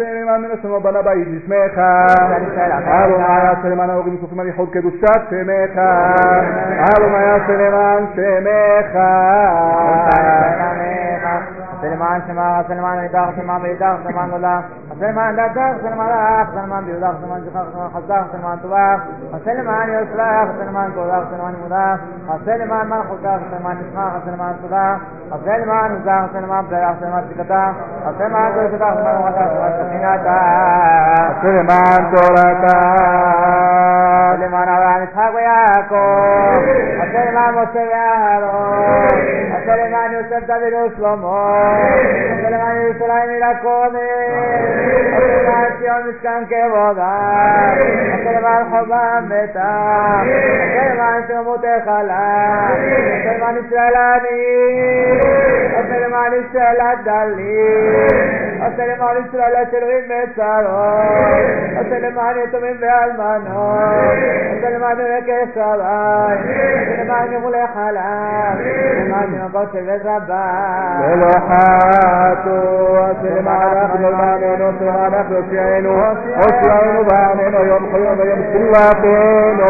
יעשה למען מנשמו בנה בית לשמך, אדוני יעשה למען ההורים סופים על ייחוד קדושת שמך, אדוני יעשה למען שמך.
סלמן שמע, סלמן נידח, סלמן בידח, סלמן سلمان داتاخ سلمان راخ سلمان بيوداخ سلمان جخاخ سلمان خزاخ سلمان تباخ سلمان يوسلاخ سلمان كوداخ سلمان مداخ سلمان من خزاخ سلمان اسماخ سلمان صداخ سلمان وزاخ سلمان بداخ سلمان سكتاخ سلمان كوشتاخ سلمان
وخاخ سلمان
سكيناتا سلمان كوراتا سلمان عوان اسحاق وياكوب سلمان موسى وياهارون سلمان يوسف داود وشلومون سلمان يوسف رايم الى كومي يوم مسكن کے بغار مسلمان حمام میں تھا مسلمان سے موت خلا مسلمان اسرائیلانی مسلمان اسرائیل دالی مسلمان اسرائیل چلوی میں سارو مسلمان تمہیں بیال مانو مسلمان میں کے
سوال مسلمان میں ملے خلا مسلمان میں قوس الربا ولو القرآن تسعينه أسلم
ضامن يلقي
ويمسي ويقينه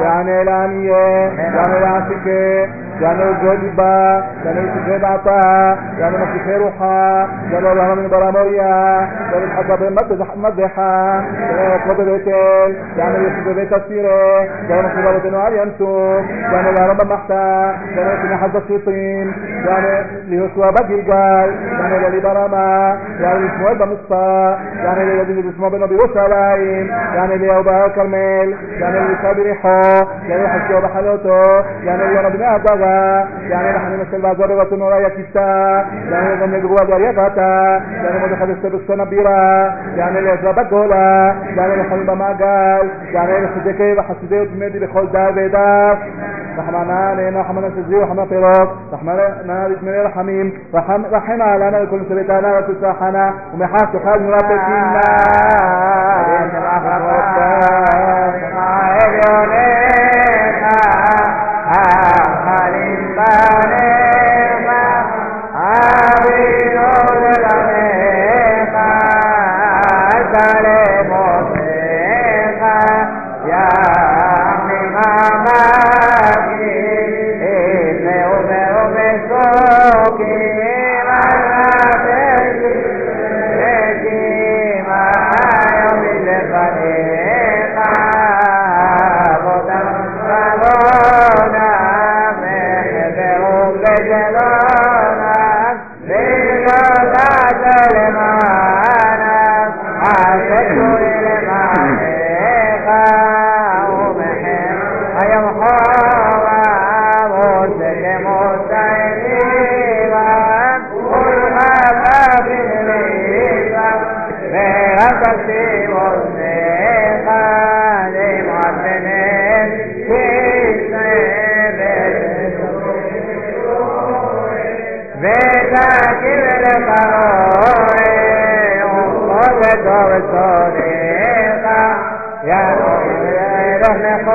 يعني لم يعني لا شكي يعني جلبا يعني تخير عطا يعني ما تخيرها يعني الله من برامويا يعني الحق بمد مزحا يعني قد بيتل يعني يخذ بيت السيرة يعني مصيبة وتنوار ينسوب يعني الله رب محتا يعني يكون حد الشيطين يعني ليسوى بجلقال يعني للي براما يعني لسموه بمصطا يعني للي بسموه بنبي وسلايم يعني ليوبا كرميل يعني لسابريحو يعني حسيو بحلوتو يعني الله ربنا أبغى אשר בעזור רבתו נורא יקיסה, יענה גם לגרוע בר יבתה, יענה מרדכי אסתר בשכון הבירה, יענה לעזרה בגולה, יענה לחמים במעגל, יענה לחזקי וחסידי ותמדי בכל דר ודר, רחמנא עלינו, רחמנא שזי ורחמנא פירות, רחמנא לתמרי רחמים, רחם עלינו לכל מסביתנה ותצחנה, ומחר תאכל נורא תקינה.
Raw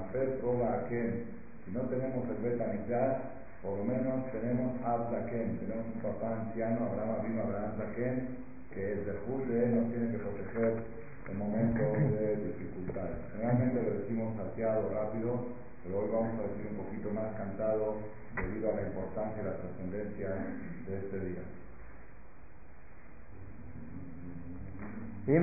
hacer toda
aquel. Si no tenemos el beta Betamigdash, por lo menos tenemos Abdaken, tenemos un papá anciano, Abraham Abino Abraham Zaken, que el de él nos tiene que proteger en momentos de dificultades. Generalmente lo decimos salteado, rápido, pero hoy vamos a decir un poquito más cantado debido a la importancia y la trascendencia de este día.
y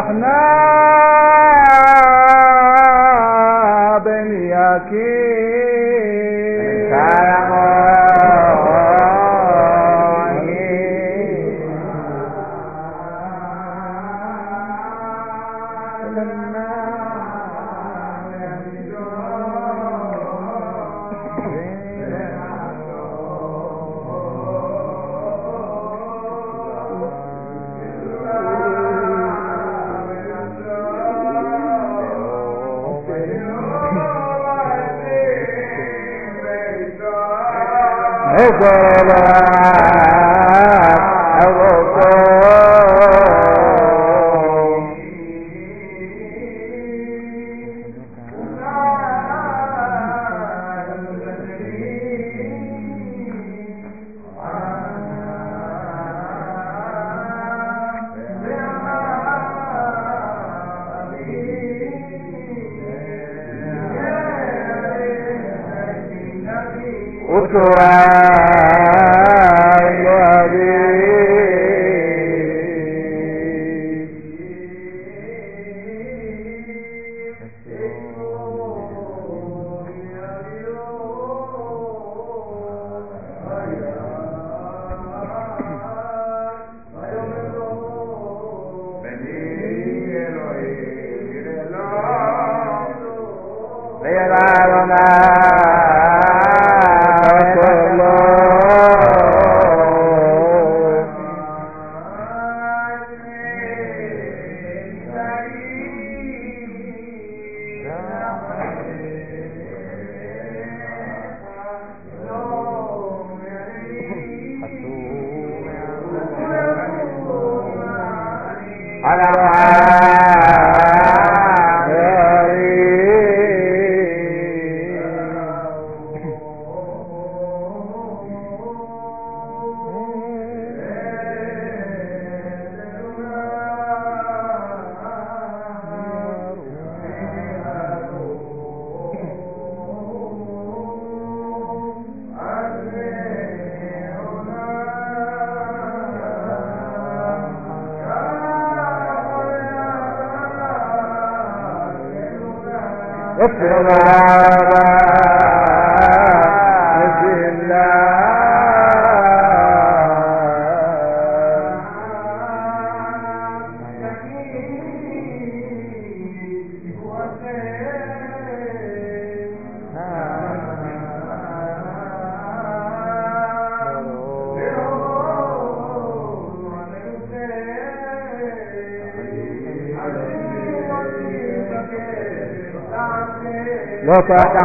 الرحمن بن يكين ولا llevaron a الخطأ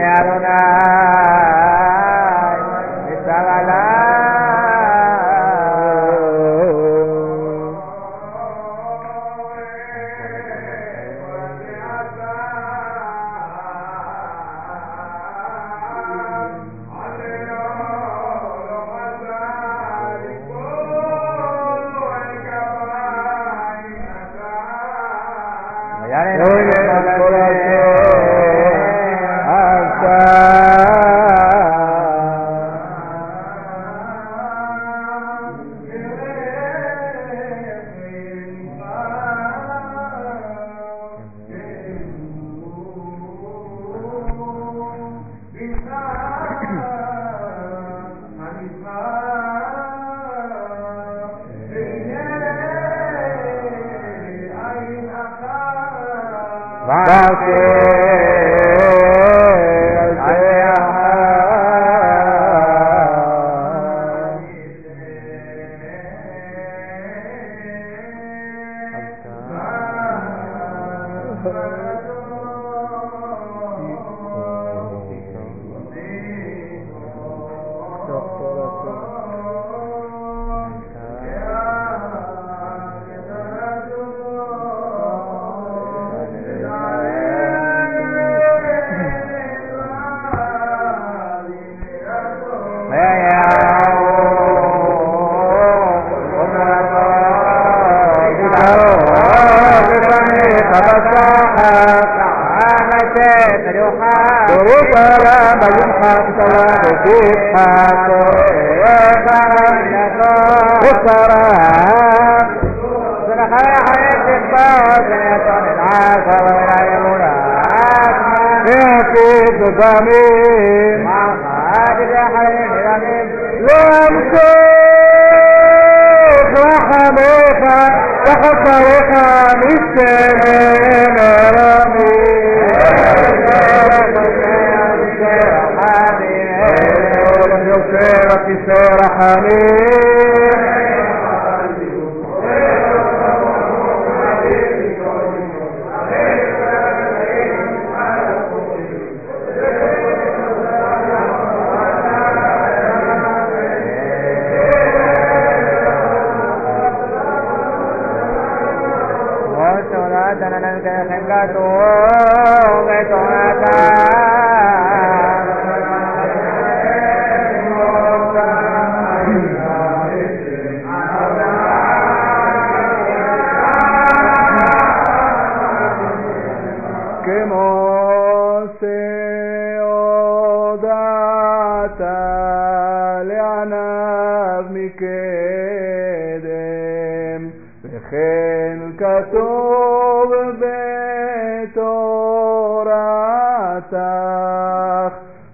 Adonai.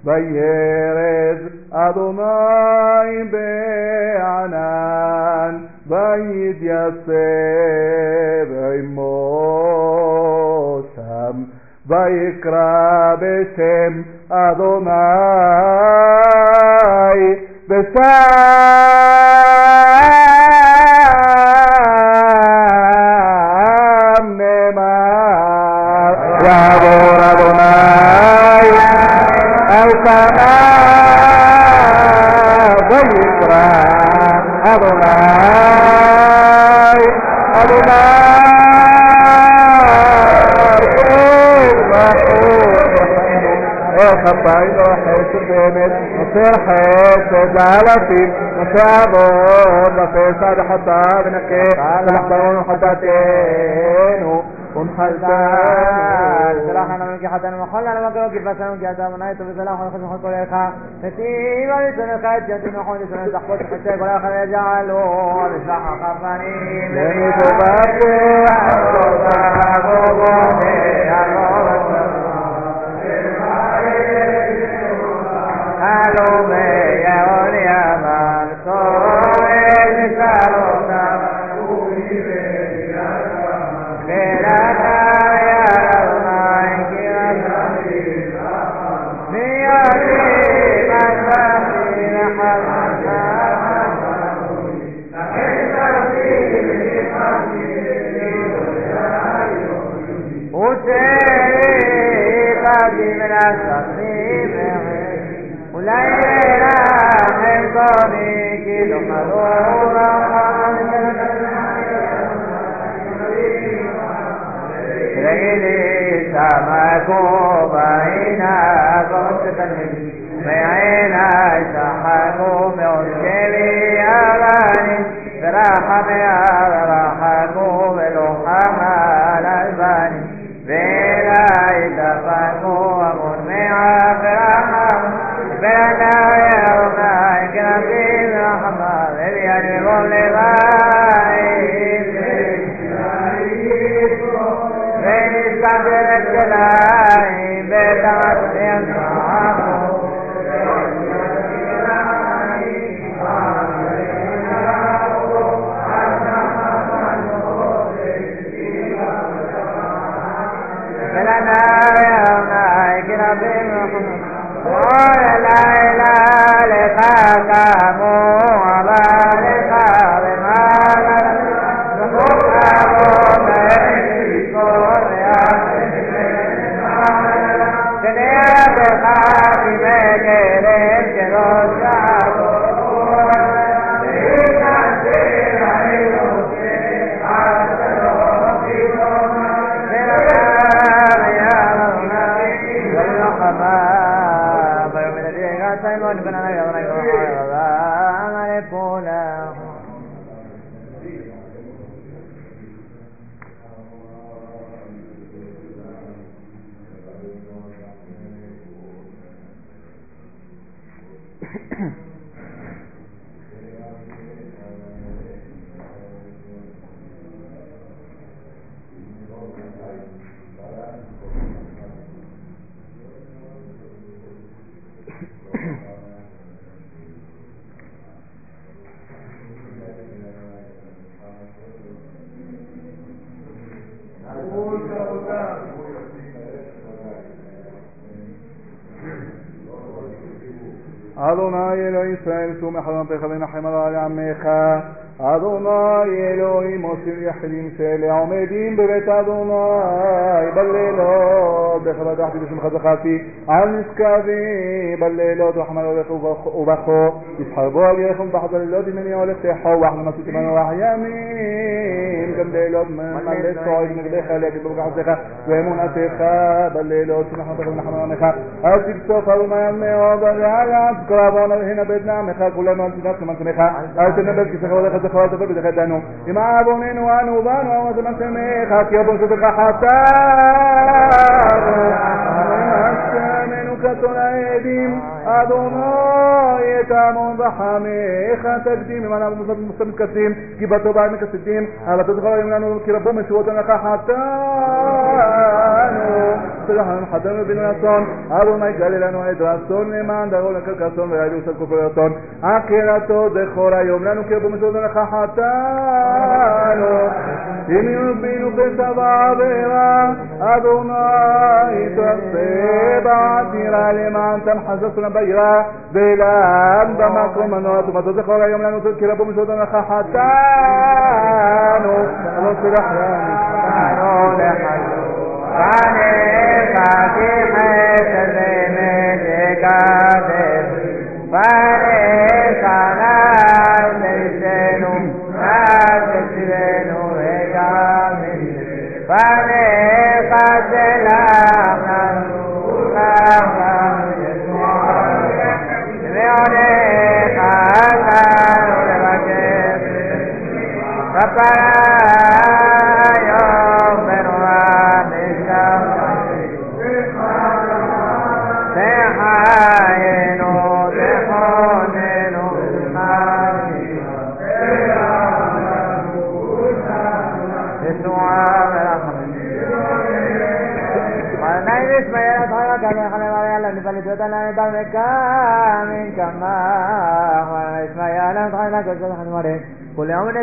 וירד אדוני בענן ויתייצב עמו שם ויקרא בשם الشعب بقيصر حتى ابنك فلحظون حدتين ونحلتان سلاحنا من جحتنا وخلنا لما
كنوك فسنو جاتا ونايتو بسلاح ونخش من خطو ليخا نسيب لسنو خيط جاتين وحون لسنو تحقوش حسيك ولا خلا يجعلوا لسلاح خفانين لن تبكي أنفسها وضعها
الوضع
Hello, me, yeah, Oh
and the ישראל, שום מחלונתך ונחם על עמך. אדוני אלוהים עושים יחידים שאלה עומדים בבית אדוני. בלילות, בכבוד תחתי בשמך זכרתי, על נשכבי. בלילות רחמן הולך ובכו, יסחר בו על ירחם ובחד הלילות ממני הולך תחוח, ומסית ממנו רח ימים, بالليلات من للصعيد مجدها لكن بمقعدك ومنافقك بالليلات نحن تقول نحن ونخا أتك سوفر ما يمي وضع يا أسكرابون هنا بيتنا مخا كلنا أنتنا من سمخا أتنا بك سخوا لك سخوا لك بك دخدانو إما أبونين وانو بانو وزمان سمخا كيبون سبك حتى من أسكر منك تنعيدين חטאנו, עמנו כתון העדים, אדוני את המון רחמך תקדים, אם אנחנו מוסד מתכסים, כי בטובה הם מקסדים, אבל תזכר היום לנו, כי רבו משורות לך חטאנו, שלחנו חטאנו בנו אסון, אדוני גלה לנו את רצון למען דרו לקרק אסון וידעו של כופר רצון, הכרתו זכור היום לנו, כי רבו משורות לך חטאנו, אם ירבינו בסבא עבירה, אדוני תעשה בעתירה למען תמחזתנו בעירה, ולעם במקום מנוע, תומתו זכור היום לנו, כי רבו משורות לך חטאנו, לא סלח לנו.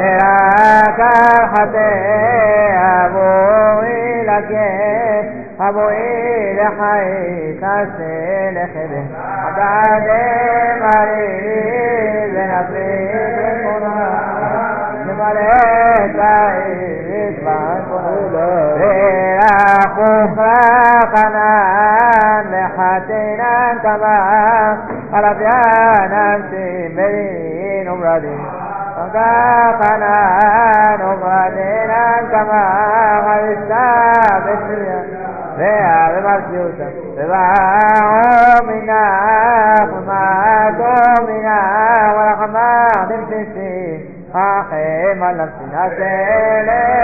براك حتى أبوي لك أبوي لحيك سلخبه عدد مريض نفريد القرآن لملك إسبان براك خلقنا لحتنا كما ربيانا نفسي بين أمرادين رزقنا نفادينا كما غيثا بسريا فيها بمرس يوسف سباع منا وما منا ورحمة من سنسين أخيم لنفسنا سيلي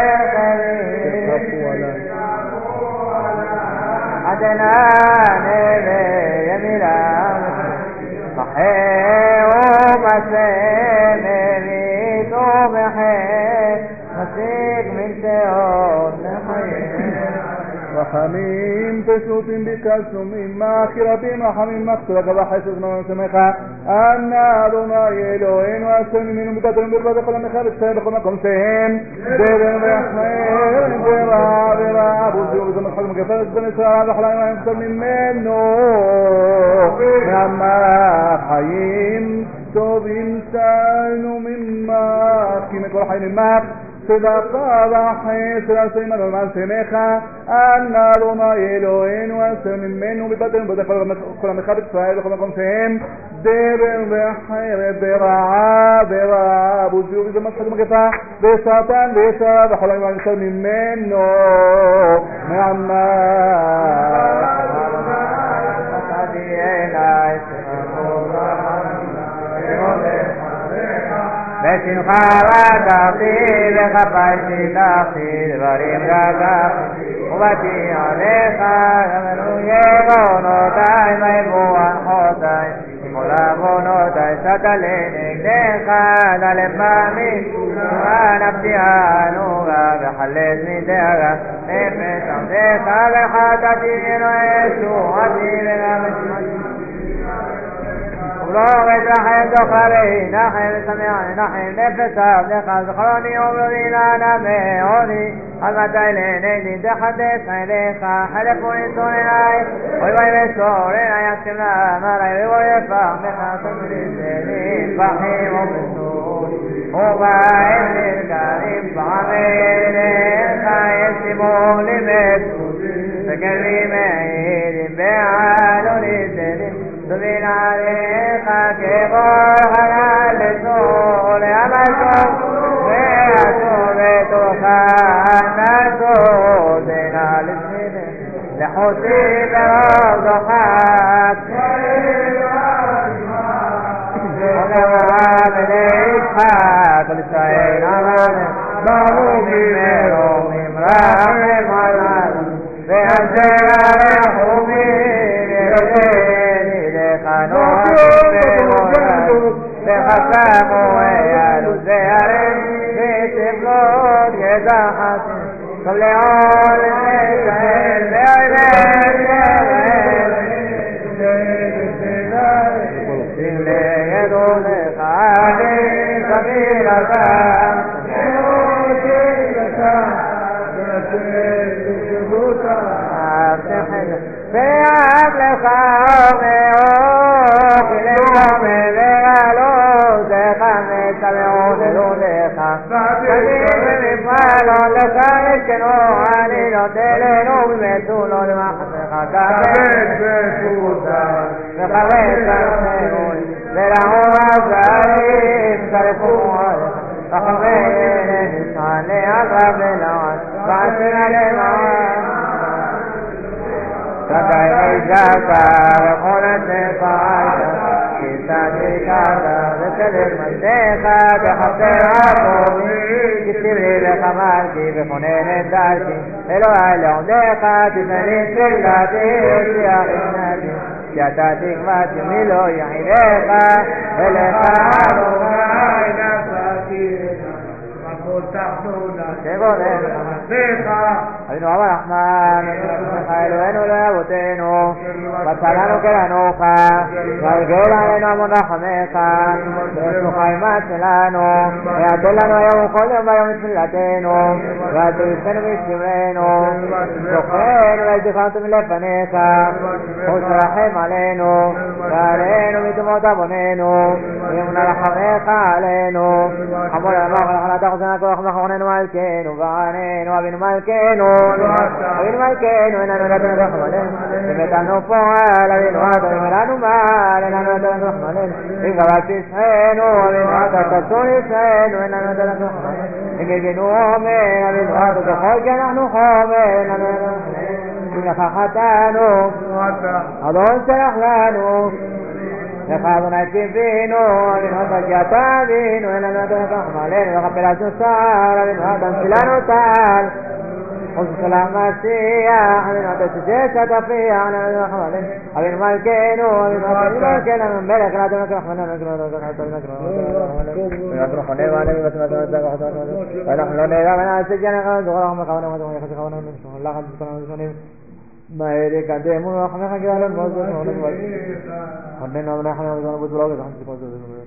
أدنى نبي يميلا صحيح. مسيك من تيون
رحمين بسوط بكسم ماخرة بمحم مقصرة بحسس من سمخة أنا دونا يلوين وأسلم من مبتر بالبدء قلم خالد سيد قلنكم سيهم دير الرحمن برا برا أبو زيو بزمن حكم كفاز بن إسرائيل هذا حلائم ينصر من منه نعم حيين טוב אינסנו ממך, כי מקור חי ממך, צדקה עשה עמנו למען שמך, אנא אדוני אלוהינו אשר ממנו מבטנו בדרך כל עמך בישראל בכל מקום שהם דבר וחרב ורעה ורעה בוזיו וזמת חג מגפה ושטן וישר וכל بسنخارا تقدیر خفشی
تقدیر بریم را تقدیر خوبتی علیقا روی گونو تای میبوان خوتای مولا گونو تای ستلین اگدیقا دلب مامی سوان ابتیا نوغا بحلت میتیغا ایفی سمتیقا بحاتا تیرو ایسو عطیر غمشن مراغت رحم دخلی نحن سمعان نحن نفساب لقد خراني ومرين أنا ميوني حلمت إليني لتحدث إليك حلف إنسوني ويوي بسورنا يكتمنا مرأي ويفع بخاص من السنين فحيم بسوري وبعين الكريم بعمل يسمو لمسوري فكريم عيد بعالو لسنين دبیناره خاک بار حلال سول عمل کن به به تو خاندر تو دینال سیده لحسی براز و خاک ونوام لیش خاک لسائل عمل بابو میرو ممرام مالان به همسرار خوبی میرو no hacemos قوم ذلوا دخم يتبعون دون فعلوا لك يسكنوا علينا تلينوا بمتونوا لما خسرها بخويت المسلمون بلهم أفعالهم سرقوها فخويت صالحا قبلها فأسنا لموت فكيف جاء فارقون التقاعد إلو أعلمك تسنين سلاتي يا אבינו אמר רחמן, אלוהינו לאבותינו, מצאנו כלנוך, והרגעו עלינו עמוד רחמך, ונשמוך עימת שלנו, ויעתו לנו היום וכל יום ויום מתפילתנו, ותלפנו בשברנו, זוכרנו וזכרנו מלפניך, ושרחם עלינו, ועלינו מטומאות עווננו, ואמונה רחמך עלינו, חמור על המוח ולחלת החוסן הכוח מחורננו מלכנו, ועננו אבינו מלכנו, il marcheno e la nota rahmalen e metano poala e nota verano male la nota rahmalen e gavati seno e nota tasoni seno e la nota rahmalen e che viene uome e nota che foglia nahnu home e la nota rahmalen e khahatano adon sarahlano لخاضنا كبينو لنهضا جاتابينو إلى نهضا فخمالين وقبل أسنصار لنهضا سلانو تال قلت سلام السيا عن عبد جيت تفيا عن محمد أبي الملكين ومن أبي الملكين من ملك لا تملك رحمنا ملك لا تملك رحمنا ونحن لا من السجن قد غرهم قونا وزمن يخشى قونا من شمال الله قد بكنا مزمنين ما يريك أن تأمون ورحمنا خجالا وزمن ونحن ونحن ونحن ونحن ونحن ونحن ونحن ونحن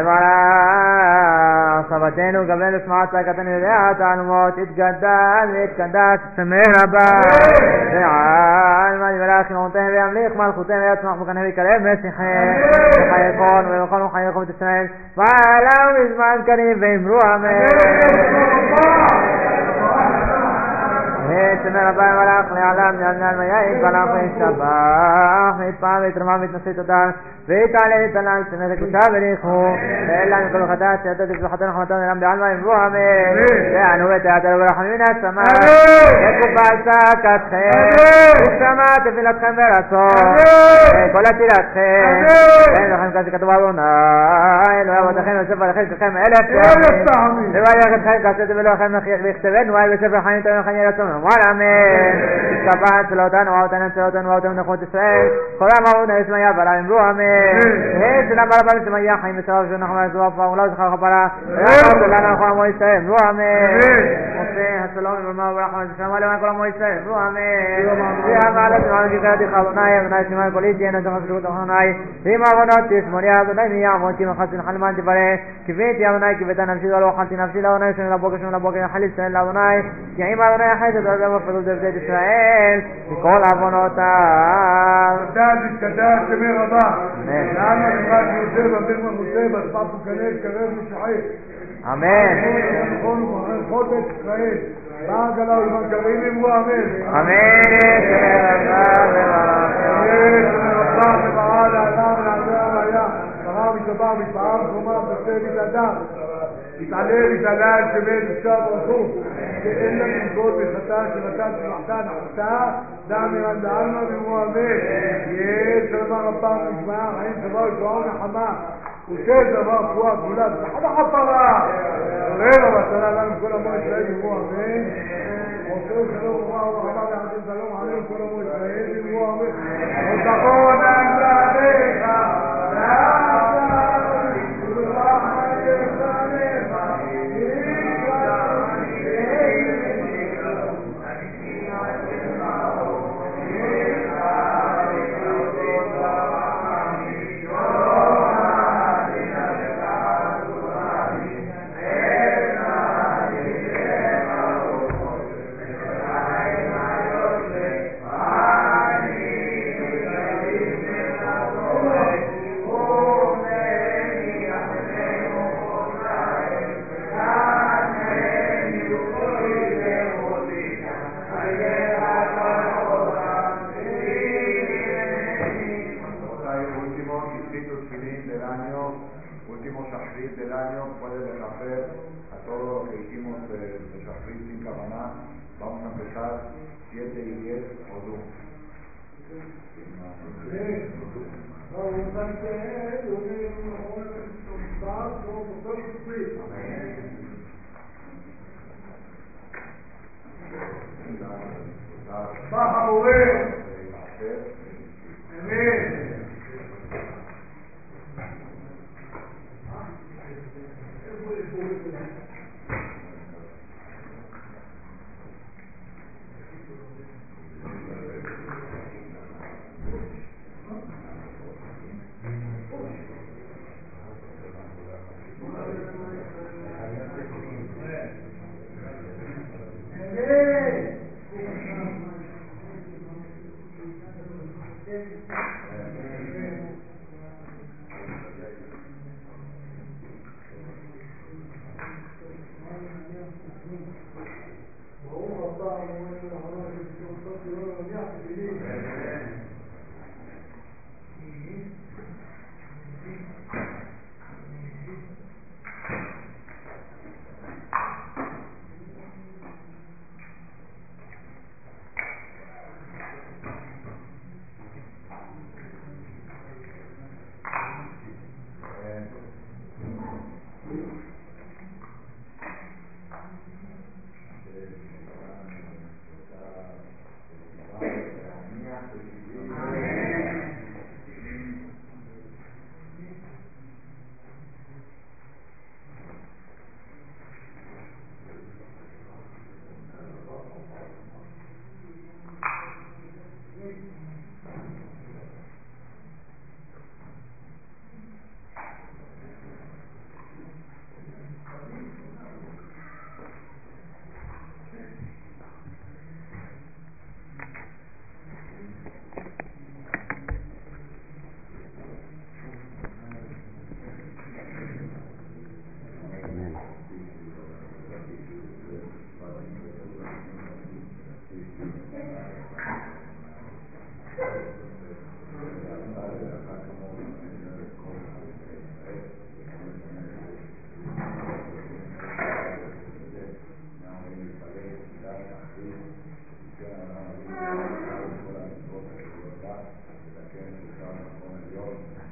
נברך סבתנו גבל ושמעת צעקתנו יודע תעלמות יתגדל ויתקדש שמר הבא ועל מה יברך אמונותיהם וימליך מלכותיהם ויצמח בקנה ויקרב משיחיהם וחיי כל ובכל בית ישראל ועליו בזמן קריב ואמרו אמן اسم الاباء والاخ يعلم لأن الملائكه والاخ الشباح الطابت رمام التنسيط الدار بيت عليه تنال سنة الكتاب ريخو إلا أن كل خطاة سيادة في حتى رحمة الله الأمد علم المبوهم لأن هو تعالى ورحمة من السماء يكفى ساكت خير السماء تفلت خمرته كل تلات خير إن رحمة كاسي كتبارونا إلو يا ودخين وسفر خير سخيم ألف رواية خير كاسي تبلو خير مخيخ بيختبن وعي بسفر حين تبين خير يتمنى Amárame. capaz, la OTAN, va a tener la OTAN, va a tener una ישראל, כל המהות הישמעיה בלה אמרו אמן. וסלם בלה בלה ישמעיה חיים וסבב של נחמן יזרוע פעם ולא זכר חפלה. ואמרת לנו אנחנו עמו ישראל, אמרו אמן. עושה השלום ולמה וברחמה ושמע למען כל עמו ישראל, אמרו אמן. ואמר לך שמענו שקראתי חלוני אבני שמעי פוליטי אין הזכר שלו תחנוני. ואם עוונות תשמוני אדוני מי יעמוד שמחצין חלמן תברא. כביתי אדוני כביתה נפשי ולא אכלתי נפשי לאדוני שם לבוקר שם לבוקר יחל ישראל לאדוני. כי אם אדוני יחל את
גם בפרדות בבית ישראל, מכל עוונותיו. תדעת ותדעת שמי רבה. אמן. לעם הנבד יוסף,
אביר
מנוסה, בספר פוקנה, קרב ושוחק. אמן. חוטאת ישראל.
מה
הגלה ובמקרים אמרו אמן. אמן. שמי רבה ומעלה, אדם, לעזר, היה, שרה משבר, מפעם, חומה, בסביב, אדם. يتعلم يتعلم بين الشاب وشوف إلا من كل فتاة
شبتات شبحتان حتى دعمي من دعمنا بموامين يسر ربا ربا مجمع عين سبا شعون حما وشيز ما قوات ولاد حدا حطرا غير ما سلام كل ما شيء بموامين وكل سلام الله وحبا عبد السلام عليكم كل ما شيء موامين وتقونا بذلك لا. dijimos de Shafrit
sin Kamaná, vamos a empezar 7 y 10 Odum. Bahaweh.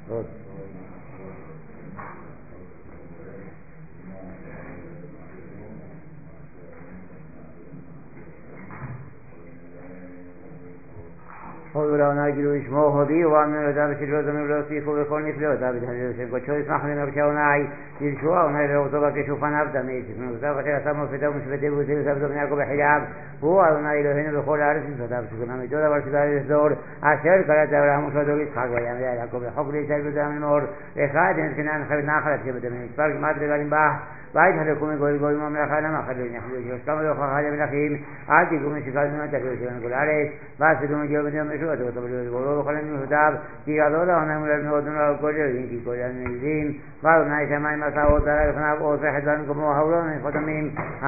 Good. خود خداوند گروش ما خودی و آن من در را من راستی خوب خونی فلو در
بدن شد
گوش
چوی
سمح من بچا و نعی دل شو و نه رو تو با که شو فن ابدا میش من زا و خیر تمام فدا مش دیو و زیر زبد من کو به حجاب. هو و نه اله نه بخور عرض زدا بس نمی تو در ورش در زور. اشر کرد در هم شد و خاک و یم یا کو به حق ریسل بدم نور اخاد ان کنن خیر ناخرت که بدم فرق مدرگاریم با בית הלכו מגוי גוי ממלכה למה חדו ינחלו יושכם להוכחה למלכים אל תיגעו משקל תנועת תקלו שלנו כל הארץ ועשיתו מגיעו בדם משוע תבואו תבואו תבואו בכל נמותיו כי גדול העונה מול מאוד נורא כל ירדים כי כל ילדים ואדוני שמיים עשה אותה לפניו עושה חדלן כמו העולם חותמים